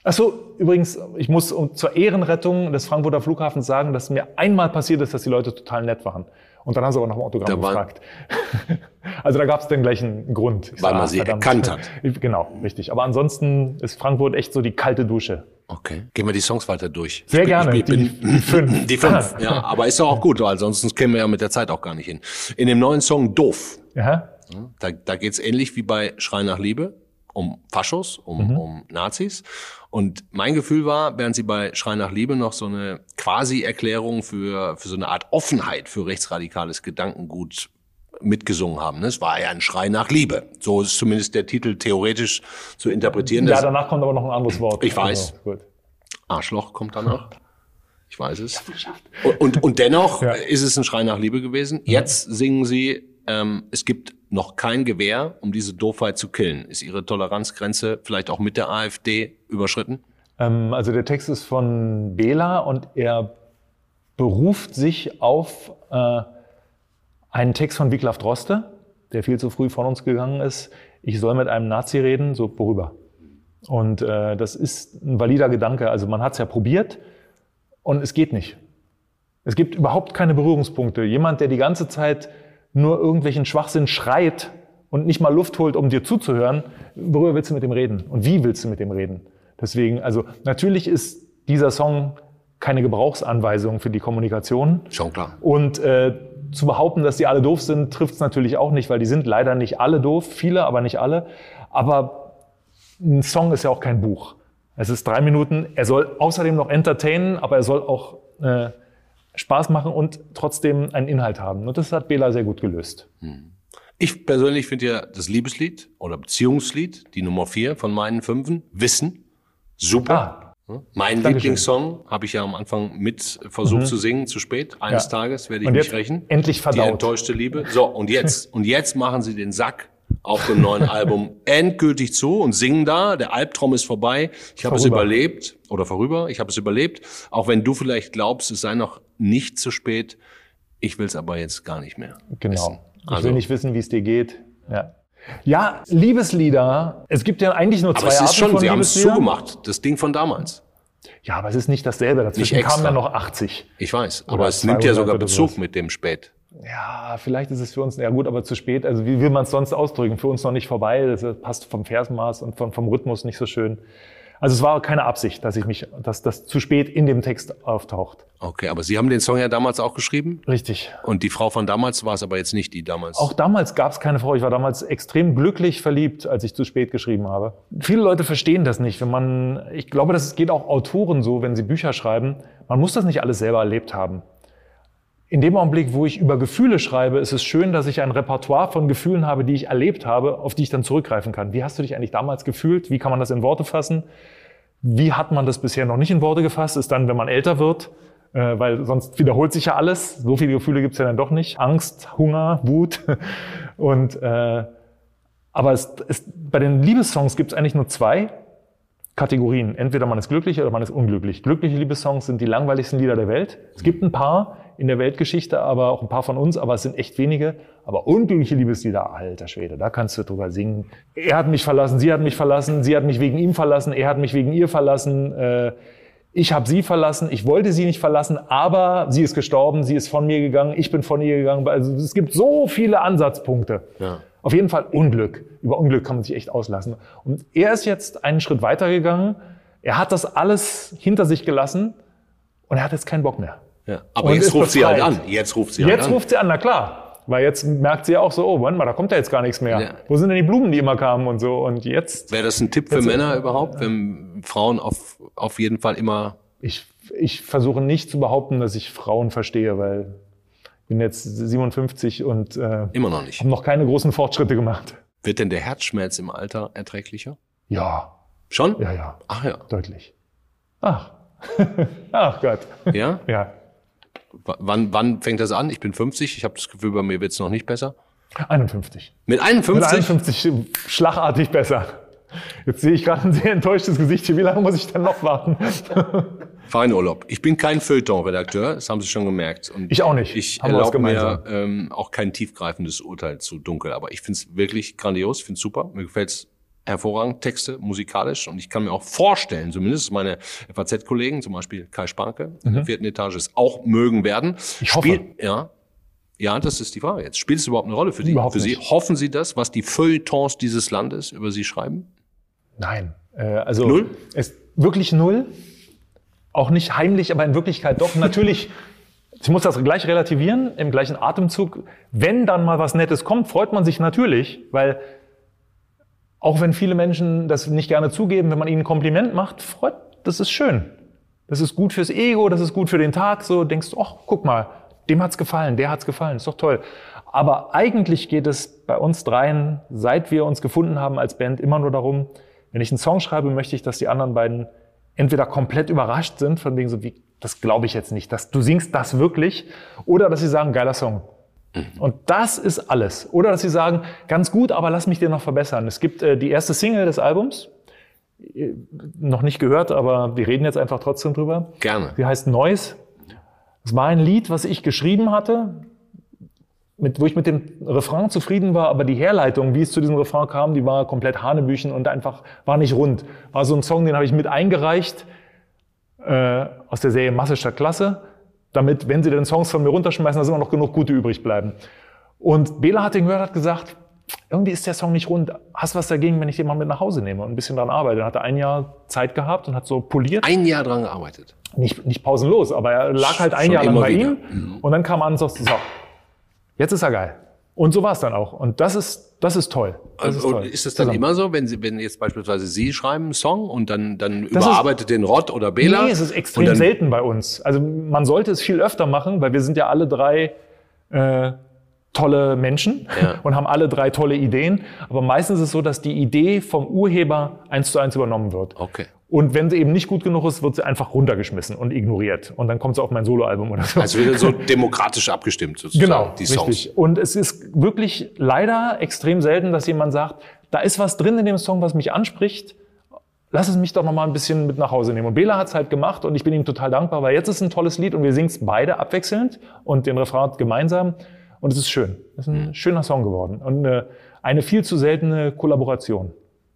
Ach so, übrigens, ich muss zur Ehrenrettung des Frankfurter Flughafens sagen, dass mir einmal passiert ist, dass die Leute total nett waren. Und dann haben sie aber nach dem Autogramm da gefragt. also da gab es dann gleich einen Grund. Weil man sie verdammt. erkannt hat. Genau, richtig. Aber ansonsten ist Frankfurt echt so die kalte Dusche. Okay. Gehen wir die Songs weiter durch. Sehr ich gerne. Ich bin, die, die fünf. Die fünf. ja, aber ist doch auch gut, weil sonst kämen wir ja mit der Zeit auch gar nicht hin. In dem neuen Song Doof. Ja. Da, da geht es ähnlich wie bei Schrei nach Liebe um Faschos, um, mhm. um Nazis. Und mein Gefühl war, während sie bei Schrei nach Liebe noch so eine Quasi-Erklärung für, für so eine Art Offenheit für rechtsradikales Gedankengut mitgesungen haben. Es war ja ein Schrei nach Liebe. So ist zumindest der Titel theoretisch zu interpretieren. Ja, danach kommt aber noch ein anderes Wort. Ich weiß. Also, Arschloch kommt danach. Ich weiß es. Und, und, und dennoch ja. ist es ein Schrei nach Liebe gewesen. Jetzt singen sie, ähm, es gibt noch kein Gewehr, um diese Doofheit zu killen. Ist Ihre Toleranzgrenze vielleicht auch mit der AfD überschritten? Ähm, also der Text ist von Bela und er beruft sich auf äh, einen Text von Wiglaf Droste, der viel zu früh von uns gegangen ist. Ich soll mit einem Nazi reden, so worüber? Und äh, das ist ein valider Gedanke. Also man hat es ja probiert und es geht nicht. Es gibt überhaupt keine Berührungspunkte. Jemand, der die ganze Zeit nur irgendwelchen Schwachsinn schreit und nicht mal Luft holt, um dir zuzuhören, worüber willst du mit dem reden? Und wie willst du mit dem reden? Deswegen, also natürlich ist dieser Song keine Gebrauchsanweisung für die Kommunikation. Schon klar. Und äh, zu behaupten, dass die alle doof sind, trifft es natürlich auch nicht, weil die sind leider nicht alle doof, viele, aber nicht alle. Aber ein Song ist ja auch kein Buch. Es ist drei Minuten. Er soll außerdem noch entertainen, aber er soll auch äh, Spaß machen und trotzdem einen Inhalt haben. Und das hat Bela sehr gut gelöst. Hm. Ich persönlich finde ja das Liebeslied oder Beziehungslied, die Nummer vier von meinen Fünfen, Wissen, super. Ah. Mein Dankeschön. Lieblingssong habe ich ja am Anfang mit versucht zu singen, zu spät. Eines Ja. Tages werde ich Und mich rächen. endlich Die verdaut. enttäuschte Liebe. So, und jetzt, und jetzt machen sie den Sack auf dem neuen Album endgültig zu und singen da. Der Albtraum ist vorbei. Ich habe es überlebt oder vorüber. Ich habe es überlebt. Auch wenn du vielleicht glaubst, es sei noch nicht zu spät. Ich will es aber jetzt gar nicht mehr. Genau. wissen. Ich Also, will nicht wissen, wie es dir geht. Ja. Ja, Liebeslieder. Es gibt ja eigentlich nur zwei aber es Arten ist schon, von sie haben es zugemacht. Das Ding von damals. Ja, aber es ist nicht dasselbe. Dazwischen Nicht kamen ja noch 80. Ich weiß. Aber es nimmt ja 200 sogar Bezug mit dem Spät. Ja, vielleicht ist es für uns, ja gut, aber zu spät. Also wie will man es sonst ausdrücken? Für uns noch nicht vorbei. Das passt vom Versmaß und vom, vom Rhythmus nicht so schön. Also es war keine Absicht, dass ich mich, dass das zu spät in dem Text auftaucht. Okay, aber Sie haben den Song ja damals auch geschrieben. Richtig. Und die Frau von damals war es aber jetzt nicht die damals. Auch damals gab es keine Frau. Ich war damals extrem glücklich verliebt, als ich zu spät geschrieben habe. Viele Leute verstehen das nicht. Wenn man, ich glaube, das geht auch Autoren so, wenn sie Bücher schreiben. Man muss das nicht alles selber erlebt haben. In dem Augenblick, wo ich über Gefühle schreibe, ist es schön, dass ich ein Repertoire von Gefühlen habe, die ich erlebt habe, auf die ich dann zurückgreifen kann. Wie hast du dich eigentlich damals gefühlt? Wie kann man das in Worte fassen? Wie hat man das bisher noch nicht in Worte gefasst? Ist dann, wenn man älter wird, äh, weil sonst wiederholt sich ja alles. So viele Gefühle gibt es ja dann doch nicht. Angst, Hunger, Wut. Und äh, aber es, es, bei den Liebessongs gibt es eigentlich nur zwei Kategorien. Entweder man ist glücklich oder man ist unglücklich. Glückliche Liebessongs sind die langweiligsten Lieder der Welt. Es gibt ein paar in der Weltgeschichte, aber auch ein paar von uns, aber es sind echt wenige. Aber unglückliche Liebeslieder, alter Schwede, da kannst du drüber singen. Er hat mich verlassen, sie hat mich verlassen, sie hat mich wegen ihm verlassen, er hat mich wegen ihr verlassen. Äh, ich habe sie verlassen, ich wollte sie nicht verlassen, aber sie ist gestorben, sie ist von mir gegangen, ich bin von ihr gegangen. Also es gibt so viele Ansatzpunkte. Ja. Auf jeden Fall Unglück. Über Unglück kann man sich echt auslassen. Und er ist jetzt einen Schritt weiter gegangen. Er hat das alles hinter sich gelassen und er hat jetzt keinen Bock mehr. Ja. Aber Und jetzt ruft sie halt befreit. an. Jetzt ruft sie halt Jetzt an. ruft sie an, na klar. Weil jetzt merkt sie auch so, oh, Mann, mal, da kommt ja jetzt gar nichts mehr. Ja. Wo sind denn die Blumen, die immer kamen und so? Und jetzt, Wäre das ein Tipp für Jetzt- Männer überhaupt, wenn Frauen auf, auf jeden Fall immer. ich, ich versuche nicht zu behaupten, dass ich Frauen verstehe, weil ich bin jetzt 57 und äh, Immer noch nicht. habe noch keine großen Fortschritte gemacht. Wird denn der Herzschmerz im Alter erträglicher? Ja, Schon? ja, ja, Ach ja. deutlich. Ach, ach Gott. Ja? Ja, wann, wann fängt das an? Ich bin 50. Ich habe das Gefühl, bei mir wird es noch nicht besser. 51. Mit Mit 51? 51 schlagartig besser. Jetzt sehe ich gerade ein sehr enttäuschtes Gesicht hier. Wie lange muss ich dann noch warten? Fahr in Urlaub. Ich bin kein Feuilleton-Redakteur, das haben Sie schon gemerkt. Und Ich auch nicht. Ich erlaube mir ähm, auch kein tiefgreifendes Urteil zu dunkel. Aber ich finde es wirklich grandios, finde es super. Mir gefällt es hervorragend, Texte, musikalisch. Und ich kann mir auch vorstellen, zumindest meine FAZ-Kollegen, zum Beispiel Kai Spanke in der vierten Etage, es auch mögen werden. Mhm. Ich hoffe. ja. Ja, das ist die Frage jetzt. Spielt es überhaupt eine Rolle für, die, Überhaupt für Sie? Hoffen Sie das, was die Feuilletons dieses Landes über Sie schreiben? Nein. Äh, also Null? Es, wirklich null. Auch nicht heimlich, aber in Wirklichkeit doch. Natürlich, ich muss das gleich relativieren, im gleichen Atemzug. Wenn dann mal was Nettes kommt, freut man sich natürlich, weil auch wenn viele Menschen das nicht gerne zugeben, wenn man ihnen ein Kompliment macht, freut, das ist schön. Das ist gut fürs Ego, das ist gut für den Tag. So denkst du, ach, guck mal, dem hat's gefallen, der hat's gefallen, ist doch toll. Aber eigentlich geht es bei uns dreien, seit wir uns gefunden haben als Band, immer nur darum, wenn ich einen Song schreibe, möchte ich, dass die anderen beiden entweder komplett überrascht sind, von wegen so wie, das glaube ich jetzt nicht, dass du singst das wirklich, oder dass sie sagen, geiler Song. Und das ist alles. Oder dass sie sagen, ganz gut, aber lass mich dir noch verbessern. Es gibt äh, die erste Single des Albums, äh, noch nicht gehört, aber wir reden jetzt einfach trotzdem drüber. Gerne. Die heißt Noise. Es war ein Lied, was ich geschrieben hatte, mit, wo ich mit dem Refrain zufrieden war, aber die Herleitung, wie es zu diesem Refrain kam, die war komplett Hanebüchen und einfach war nicht rund. War so ein Song, den habe ich mit eingereicht äh, aus der Serie Masse statt Klasse, damit, wenn sie den Songs von mir runterschmeißen, dass immer noch genug gute übrig bleiben. Und Bela hat den gehört, hat gesagt, irgendwie ist der Song nicht rund. Hast du was dagegen, wenn ich den mal mit nach Hause nehme und ein bisschen dran arbeite? Dann hat er ein Jahr Zeit gehabt und hat so poliert Ein Jahr dran gearbeitet. nicht, nicht pausenlos, aber er lag halt ein Schon Jahr lang bei wieder. Mhm. ihm und dann kam er an und sagte, so, jetzt ist er geil. Und so war es dann auch. Und das ist, das ist toll. Das ist, und toll. ist es dann Zusammen. immer so, wenn Sie, wenn jetzt beispielsweise Sie schreiben einen Song und dann, dann Das ist- überarbeitet den Rott oder Bela? Nee, es ist extrem selten bei uns. Also man sollte es viel öfter machen, weil wir sind ja alle drei äh, tolle Menschen Ja. und haben alle drei tolle Ideen. Aber meistens ist es so, dass die Idee vom Urheber eins zu eins übernommen wird. Okay. Und wenn sie eben nicht gut genug ist, wird sie einfach runtergeschmissen und ignoriert. Und dann kommt sie auf mein Soloalbum oder so. Also wieder so demokratisch abgestimmt sozusagen, Genau, die Songs. richtig. Und es ist wirklich leider extrem selten, dass jemand sagt, da ist was drin in dem Song, was mich anspricht. Lass es mich doch noch mal ein bisschen mit nach Hause nehmen. Und Bela hat es halt gemacht und ich bin ihm total dankbar, weil jetzt ist ein tolles Lied und wir singen es beide abwechselnd und den Refrain gemeinsam. Und es ist schön. Es ist ein Mhm. schöner Song geworden. Und eine, eine viel zu seltene Kollaboration.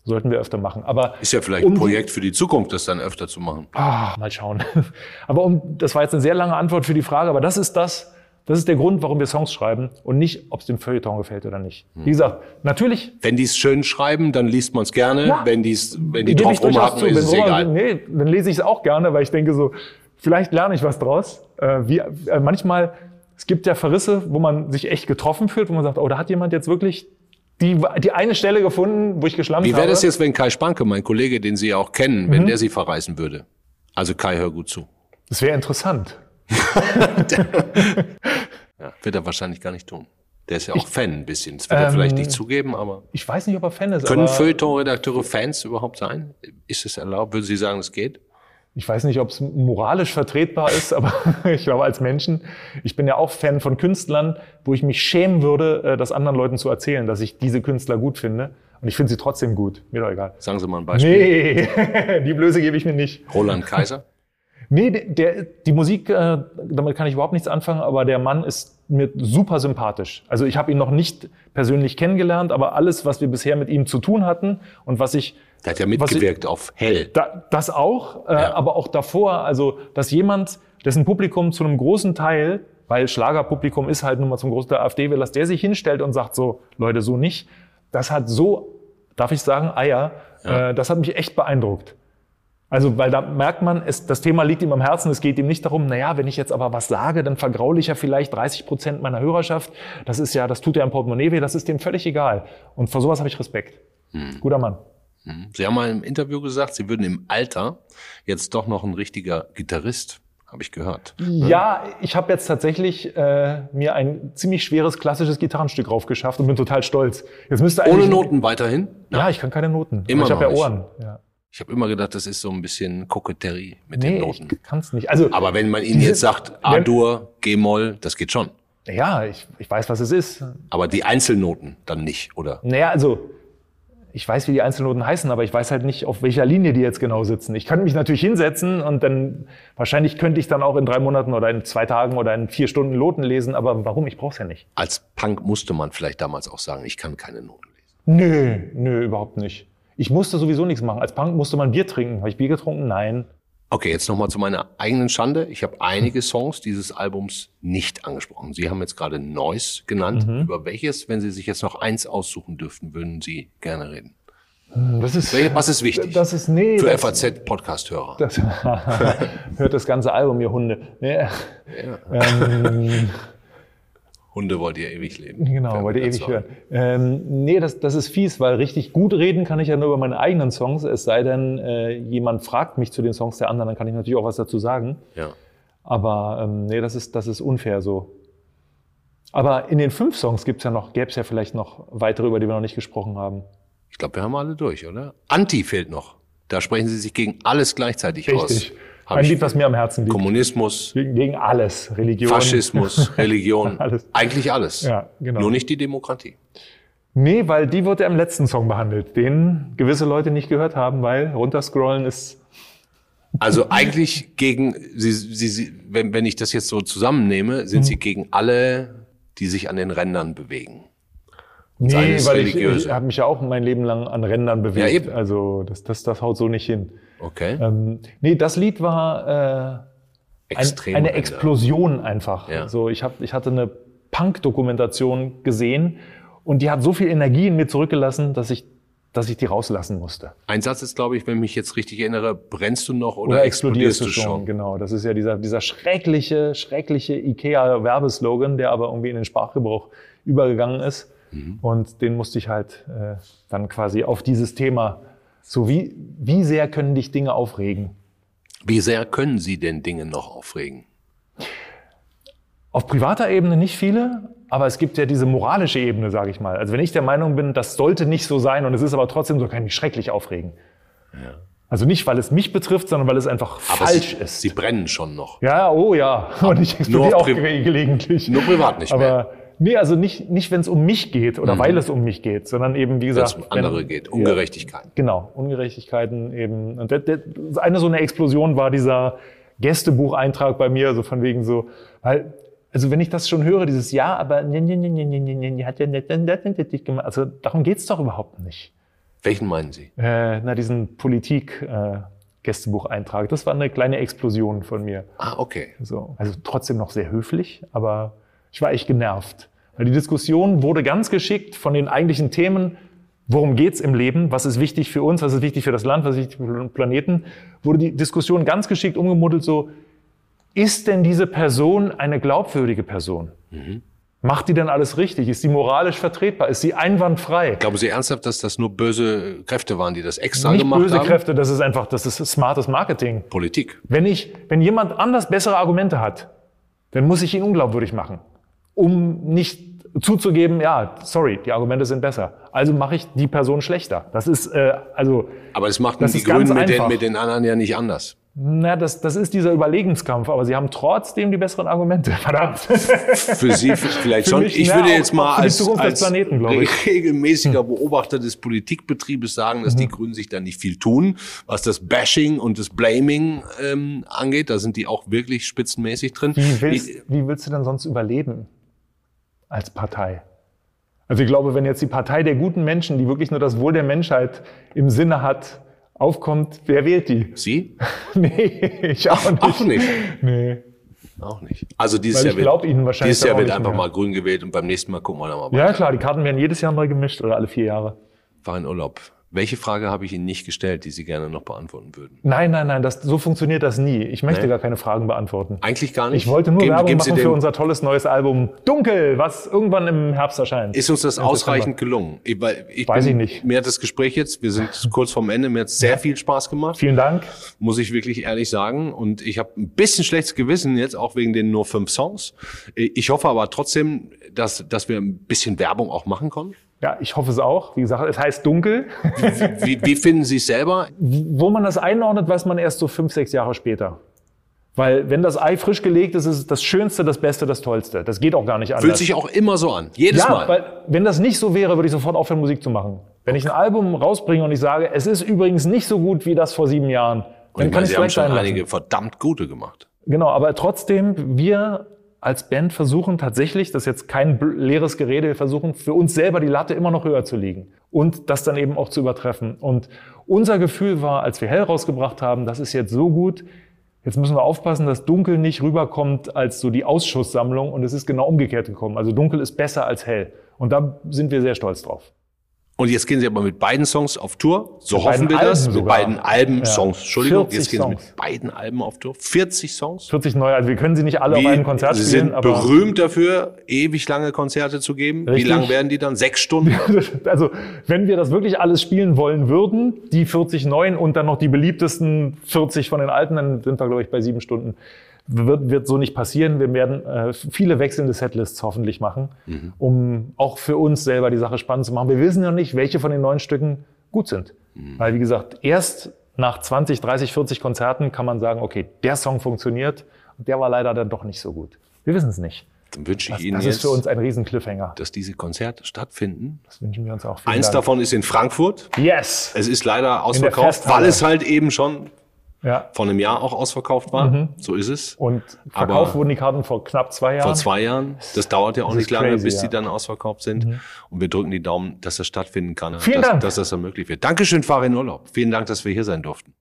Sollten wir öfter machen. Aber Ist ja vielleicht um ein Projekt für die Zukunft, das dann öfter zu machen. Ah, mal schauen. Aber um, das war jetzt eine sehr lange Antwort für die Frage, aber das ist das, das ist der Grund, warum wir Songs schreiben und nicht, ob es dem Feuilleton gefällt oder nicht. Hm. Wie gesagt, natürlich. Wenn die es schön schreiben, dann liest man es gerne. Ja. Wenn, die's, wenn die drauf rumhaken, zu. ist Wenn es egal. Nee, dann lese ich es auch gerne, weil ich denke so, vielleicht lerne ich was draus. Äh, wie, äh, manchmal, es gibt ja Verrisse, wo man sich echt getroffen fühlt, wo man sagt, oh, da hat jemand jetzt wirklich die, die eine Stelle gefunden, wo ich geschlampt Wie habe. wäre das jetzt, wenn Kai Spanke, mein Kollege, den Sie ja auch kennen, Mhm. wenn der Sie verreisen würde? Also Kai, hör gut zu. Das wäre interessant. Ja, wird er wahrscheinlich gar nicht tun. Der ist ja auch Fan ein bisschen. Das wird er vielleicht nicht zugeben, aber Ich weiß nicht, ob er Fan ist, können Ähm, Feuilleton-Redakteure Fans überhaupt sein? Ist es erlaubt? Würden Sie sagen, es geht? Ich weiß nicht, ob es moralisch vertretbar ist, aber ich glaube, als Menschen, ich bin ja auch Fan von Künstlern, wo ich mich schämen würde, äh, das anderen Leuten zu erzählen, dass ich diese Künstler gut finde. Und ich finde sie trotzdem gut. Mir doch egal. Sagen Sie mal ein Beispiel. Nee, die Blöße gebe ich mir nicht. Roland Kaiser? Nee, der, die Musik, äh, damit kann ich überhaupt nichts anfangen, aber der Mann ist mir super sympathisch. Also ich habe ihn noch nicht persönlich kennengelernt, aber alles, was wir bisher mit ihm zu tun hatten und was ich Der hat ja Was ich- mitgewirkt auf Hell. Da, das auch, äh, Ja. aber auch davor, also dass jemand, dessen Publikum zu einem großen Teil, weil Schlagerpublikum ist halt nun mal zum großen Teil AfD, will, dass der sich hinstellt und sagt so, Leute, so nicht, das hat so, darf ich sagen, Eier, Ja. äh, das hat mich echt beeindruckt. Also, weil da merkt man, es, das Thema liegt ihm am Herzen. Es geht ihm nicht darum, naja, wenn ich jetzt aber was sage, dann vergraule ich ja vielleicht 30 Prozent meiner Hörerschaft. Das ist ja, das tut ja im Portemonnaie weh, das ist dem völlig egal. Und vor sowas habe ich Respekt. Guter Mann. Sie haben mal im Interview gesagt, Sie würden im Alter jetzt doch noch ein richtiger Gitarrist, habe ich gehört. Ja, ich habe jetzt tatsächlich äh, mir ein ziemlich schweres klassisches Gitarrenstück raufgeschafft und bin total stolz. Jetzt müsste Ohne Noten weiterhin? Ja, ich kann keine Noten. Immer ich habe ja. Ohren. Ja. Ich habe immer gedacht, das ist so ein bisschen Koketterie mit Nee, den Noten. ich kann es nicht. Also Aber wenn man Ihnen jetzt sagt, A-Dur, G-Moll, das geht schon. ja, ich, ich weiß, was es ist. Aber die Einzelnoten dann nicht, oder? Naja, also ich weiß, wie die Einzelnoten heißen, aber ich weiß halt nicht, auf welcher Linie die jetzt genau sitzen. Ich könnte mich natürlich hinsetzen und dann wahrscheinlich könnte ich dann auch in drei Monaten oder in zwei Tagen oder in vier Stunden Noten lesen, aber warum? Ich brauche es ja nicht. Als Punk musste man vielleicht damals auch sagen, ich kann keine Noten lesen. Nö, nö, überhaupt nicht. Ich musste sowieso nichts machen. Als Punk musste man Bier trinken. Habe ich Bier getrunken? Nein. Okay, jetzt nochmal zu meiner eigenen Schande. Ich habe einige Songs dieses Albums nicht angesprochen. Sie haben jetzt gerade Noise genannt. Mhm. Über welches, wenn Sie sich jetzt noch eins aussuchen dürften, würden Sie gerne reden? Das ist, Was ist wichtig das ist, nee. für FAZ-Podcast-Hörer? hört das ganze Album, ihr Hunde. Nee, ähm, Hunde wollt ihr ewig leben. genau, Wer wollt ihr ewig hören. Ähm, nee, das, das ist fies, weil richtig gut reden kann ich ja nur über meine eigenen Songs. Es sei denn, äh, jemand fragt mich zu den Songs der anderen, dann kann ich natürlich auch was dazu sagen. Ja. Aber ähm, nee, das ist, das ist unfair so. Aber in den fünf Songs gibt's ja noch, gäbe es ja vielleicht noch weitere, über die wir noch nicht gesprochen haben. Ich glaube, wir haben alle durch, oder? Anti fehlt noch. Da sprechen Sie sich gegen alles gleichzeitig Richtig. aus. Ein ich- Lied, was mir am Herzen liegt. Kommunismus, Gegen, gegen alles. Religion. Faschismus, Religion, Alles. eigentlich alles. Ja, genau. Nur nicht die Demokratie. Nee, weil die wird ja im letzten Song behandelt, den gewisse Leute nicht gehört haben, weil runterscrollen ist. Also eigentlich gegen, Sie, Sie, Sie, wenn, wenn ich das jetzt so zusammennehme, sind Mhm. Sie gegen alle, die sich an den Rändern bewegen. Nee, weil ich, Religiöse. ich habe mich ja auch mein Leben lang an Rändern bewegt. Ja, eben. Also das, das, das haut so nicht hin. Okay. Ähm, nee, das Lied war äh, ein, eine. Explosion einfach. Ja. So, ich, hab, ich hatte eine Punk-Dokumentation gesehen und die hat so viel Energie in mir zurückgelassen, dass ich, dass ich die rauslassen musste. Ein Satz ist, glaube ich, wenn ich mich jetzt richtig erinnere, brennst du noch oder, Oder explodierst du schon? Genau, das ist ja dieser, dieser schreckliche, schreckliche IKEA-Werbeslogan, der aber irgendwie in den Sprachgebrauch übergegangen ist. Mhm. Und den musste ich halt äh, dann quasi auf dieses Thema, so wie, wie sehr können dich Dinge aufregen? Wie sehr können Sie denn Dinge noch aufregen? Auf privater Ebene nicht viele, aber es gibt ja diese moralische Ebene, sage ich mal. Also wenn ich der Meinung bin, das sollte nicht so sein und es ist aber trotzdem so, kann ich mich schrecklich aufregen. Ja. Also nicht, weil es mich betrifft, sondern weil es einfach aber falsch sie, ist. Sie brennen schon noch. Ja, oh ja. Und ich explodiere auch gelegentlich. Nur privat nicht aber, mehr. Nee, also nicht, nicht wenn es um mich geht oder mhm. weil es um mich geht, sondern eben, wie gesagt. Wenn es um andere wenn, geht, Ungerechtigkeiten. Ja, genau, Ungerechtigkeiten eben. Und das, das, eine so eine Explosion war dieser Gästebucheintrag bei mir, so von wegen so, weil also wenn ich das schon höre, dieses Ja, aber ne, ne, ne, ne, ne, ne, ne, hat ja nicht, nicht, nicht gemacht. Also darum geht's doch überhaupt nicht. Welchen meinen Sie? Äh, na, diesen Politik-Gästebucheintrag. Äh, das war eine kleine Explosion von mir. Ah, okay. So, also trotzdem noch sehr höflich, aber ich war echt genervt. Weil die Diskussion wurde ganz geschickt von den eigentlichen Themen, worum geht's im Leben, was ist wichtig für uns, was ist wichtig für das Land, was ist wichtig für den Planeten, wurde die Diskussion ganz geschickt umgemuddelt so, ist denn diese Person eine glaubwürdige Person? Mhm. Macht die denn alles richtig? Ist sie moralisch vertretbar? Ist sie einwandfrei? Glauben Sie ernsthaft, dass das nur böse Kräfte waren, die das extra Nicht gemacht haben? Nicht böse Kräfte, das ist einfach, das ist smartes Marketing. Politik. Wenn ich, wenn jemand anders bessere Argumente hat, dann muss ich ihn unglaubwürdig machen, um nicht zuzugeben, ja, sorry, die Argumente sind besser. Also mache ich die Person schlechter. Das ist äh, also. Aber das machten das die Grünen mit den, mit den anderen ja nicht anders. Na, das, das ist dieser Überlegenskampf, aber sie haben trotzdem die besseren Argumente. Verdammt. Für Sie vielleicht schon. ich würde jetzt mal als, als Planeten, regelmäßiger hm. Beobachter des Politikbetriebes sagen, dass mhm. die Grünen sich da nicht viel tun, was das Bashing und das Blaming ähm, angeht. Da sind die auch wirklich spitzenmäßig drin. Wie willst, ich, wie willst du denn sonst überleben als Partei? Also ich glaube, wenn jetzt die Partei der guten Menschen, die wirklich nur das Wohl der Menschheit im Sinne hat, aufkommt, wer wählt die? Sie? nee, ich auch nicht. Auch nicht? Nee. Auch nicht. Also dieses Jahr wird, Ihnen wahrscheinlich dieses Jahr wird einfach mehr. mal grün gewählt und beim nächsten Mal gucken wir dann mal weiter. Ja klar, die Karten werden jedes Jahr neu gemischt oder alle vier Jahre. War in Urlaub. Welche Frage habe ich Ihnen nicht gestellt, die Sie gerne noch beantworten würden? Nein, nein, nein, das, so funktioniert das nie. Ich möchte nee? gar keine Fragen beantworten. Eigentlich gar nicht. Ich wollte nur geben, Werbung geben machen für unser tolles neues Album Dunkel, was irgendwann im Herbst erscheint. Ist uns das ausreichend gelungen? Ich, ich Weiß bin, ich nicht. Mir hat das Gespräch jetzt, wir sind kurz vorm Ende, mir hat es sehr viel Spaß gemacht. Vielen Dank. Muss ich wirklich ehrlich sagen. Und ich habe ein bisschen schlechtes Gewissen jetzt, auch wegen den nur fünf Songs. Ich hoffe aber trotzdem, dass, dass wir ein bisschen Werbung auch machen können. Ja, ich hoffe es auch. Wie gesagt, es heißt dunkel. Wie, wie, wie finden Sie es selber? Wo man das einordnet, weiß man erst so fünf, sechs Jahre später. Weil wenn das Ei frisch gelegt ist, ist es das Schönste, das Beste, das Tollste. Das geht auch gar nicht anders. Fühlt sich auch immer so an. Jedes ja, Mal. Weil, wenn das nicht so wäre, würde ich sofort aufhören, Musik zu machen. Wenn ich ein Album rausbringe und ich sage, es ist übrigens nicht so gut wie das vor sieben Jahren, und dann kann ich Sie haben schon einige verdammt gute gemacht. Genau, aber trotzdem, wir als Band versuchen tatsächlich, das ist jetzt kein leeres Gerede, wir versuchen für uns selber die Latte immer noch höher zu liegen und das dann eben auch zu übertreffen. Und unser Gefühl war, als wir Hell rausgebracht haben, das ist jetzt so gut, jetzt müssen wir aufpassen, dass Dunkel nicht rüberkommt als so die Ausschusssammlung und es ist genau umgekehrt gekommen. Also Dunkel ist besser als Hell und da sind wir sehr stolz drauf. Und jetzt gehen sie aber mit beiden Songs auf Tour. So mit hoffen wir Alben das. Sogar. Mit beiden Alben, ja. Songs. Entschuldigung, jetzt gehen Songs. sie mit beiden Alben auf Tour. 40 Songs. 40 neue. Also wir können sie nicht alle Wie, auf einem Konzert sie spielen. Sie sind berühmt dafür, ewig lange Konzerte zu geben. Richtig. Wie lang werden die dann? Sechs Stunden? also wenn wir das wirklich alles spielen wollen würden, die 40 neuen und dann noch die beliebtesten 40 von den alten, dann sind wir, glaube ich, bei sieben Stunden wird, wird so nicht passieren. Wir werden äh, viele wechselnde Setlists hoffentlich machen, mhm. um auch für uns selber die Sache spannend zu machen. Wir wissen ja nicht, welche von den neuen Stücken gut sind. Mhm. Weil, wie gesagt, erst nach 20, 30, 40 Konzerten kann man sagen, okay, der Song funktioniert und der war leider dann doch nicht so gut. Wir wissen es nicht. Dann wünsche ich das, Ihnen das jetzt, ist für uns ein riesen Cliffhanger. dass diese Konzerte stattfinden. Das wünschen wir uns auch. Eins Dank. davon ist in Frankfurt. Yes. Es ist leider ausverkauft, weil es halt eben schon ja. vor einem Jahr auch ausverkauft war. Mhm. So ist es. Und verkauft Aber wurden die Karten vor knapp zwei Jahren. Vor zwei Jahren. Das dauert ja auch das nicht lange, crazy, bis ja. die dann ausverkauft sind. Mhm. Und wir drücken die Daumen, dass das stattfinden kann. Vielen dass, Dank. Dass das ermöglicht wird. Dankeschön, Farin Urlaub. Vielen Dank, dass wir hier sein durften.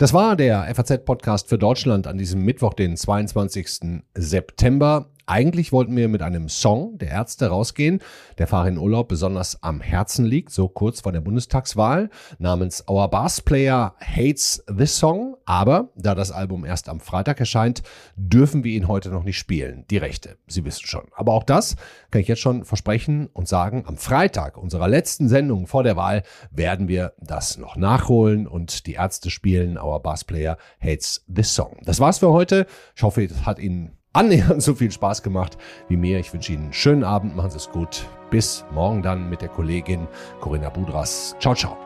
Das war der FAZ-Podcast für Deutschland an diesem Mittwoch, den 22. September. Eigentlich wollten wir mit einem Song der Ärzte rausgehen, der Farin Urlaub besonders am Herzen liegt, so kurz vor der Bundestagswahl, namens Our Bass Player Hates This Song. Aber da das Album erst am Freitag erscheint, dürfen wir ihn heute noch nicht spielen. Die Rechte, Sie wissen schon. Aber auch das kann ich jetzt schon versprechen und sagen, am Freitag unserer letzten Sendung vor der Wahl werden wir das noch nachholen und die Ärzte spielen Our Bass Player Hates This Song. Das war's für heute. Ich hoffe, es hat Ihnen annähernd so viel Spaß gemacht wie mir. Ich wünsche Ihnen einen schönen Abend, machen Sie es gut. Bis morgen dann mit der Kollegin Corinna Budras. Ciao, ciao.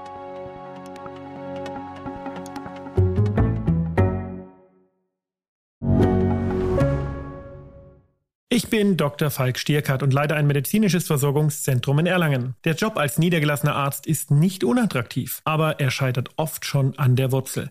Ich bin Dr. Falk Stierkart und leite ein medizinisches Versorgungszentrum in Erlangen. Der Job als niedergelassener Arzt ist nicht unattraktiv, aber er scheitert oft schon an der Wurzel.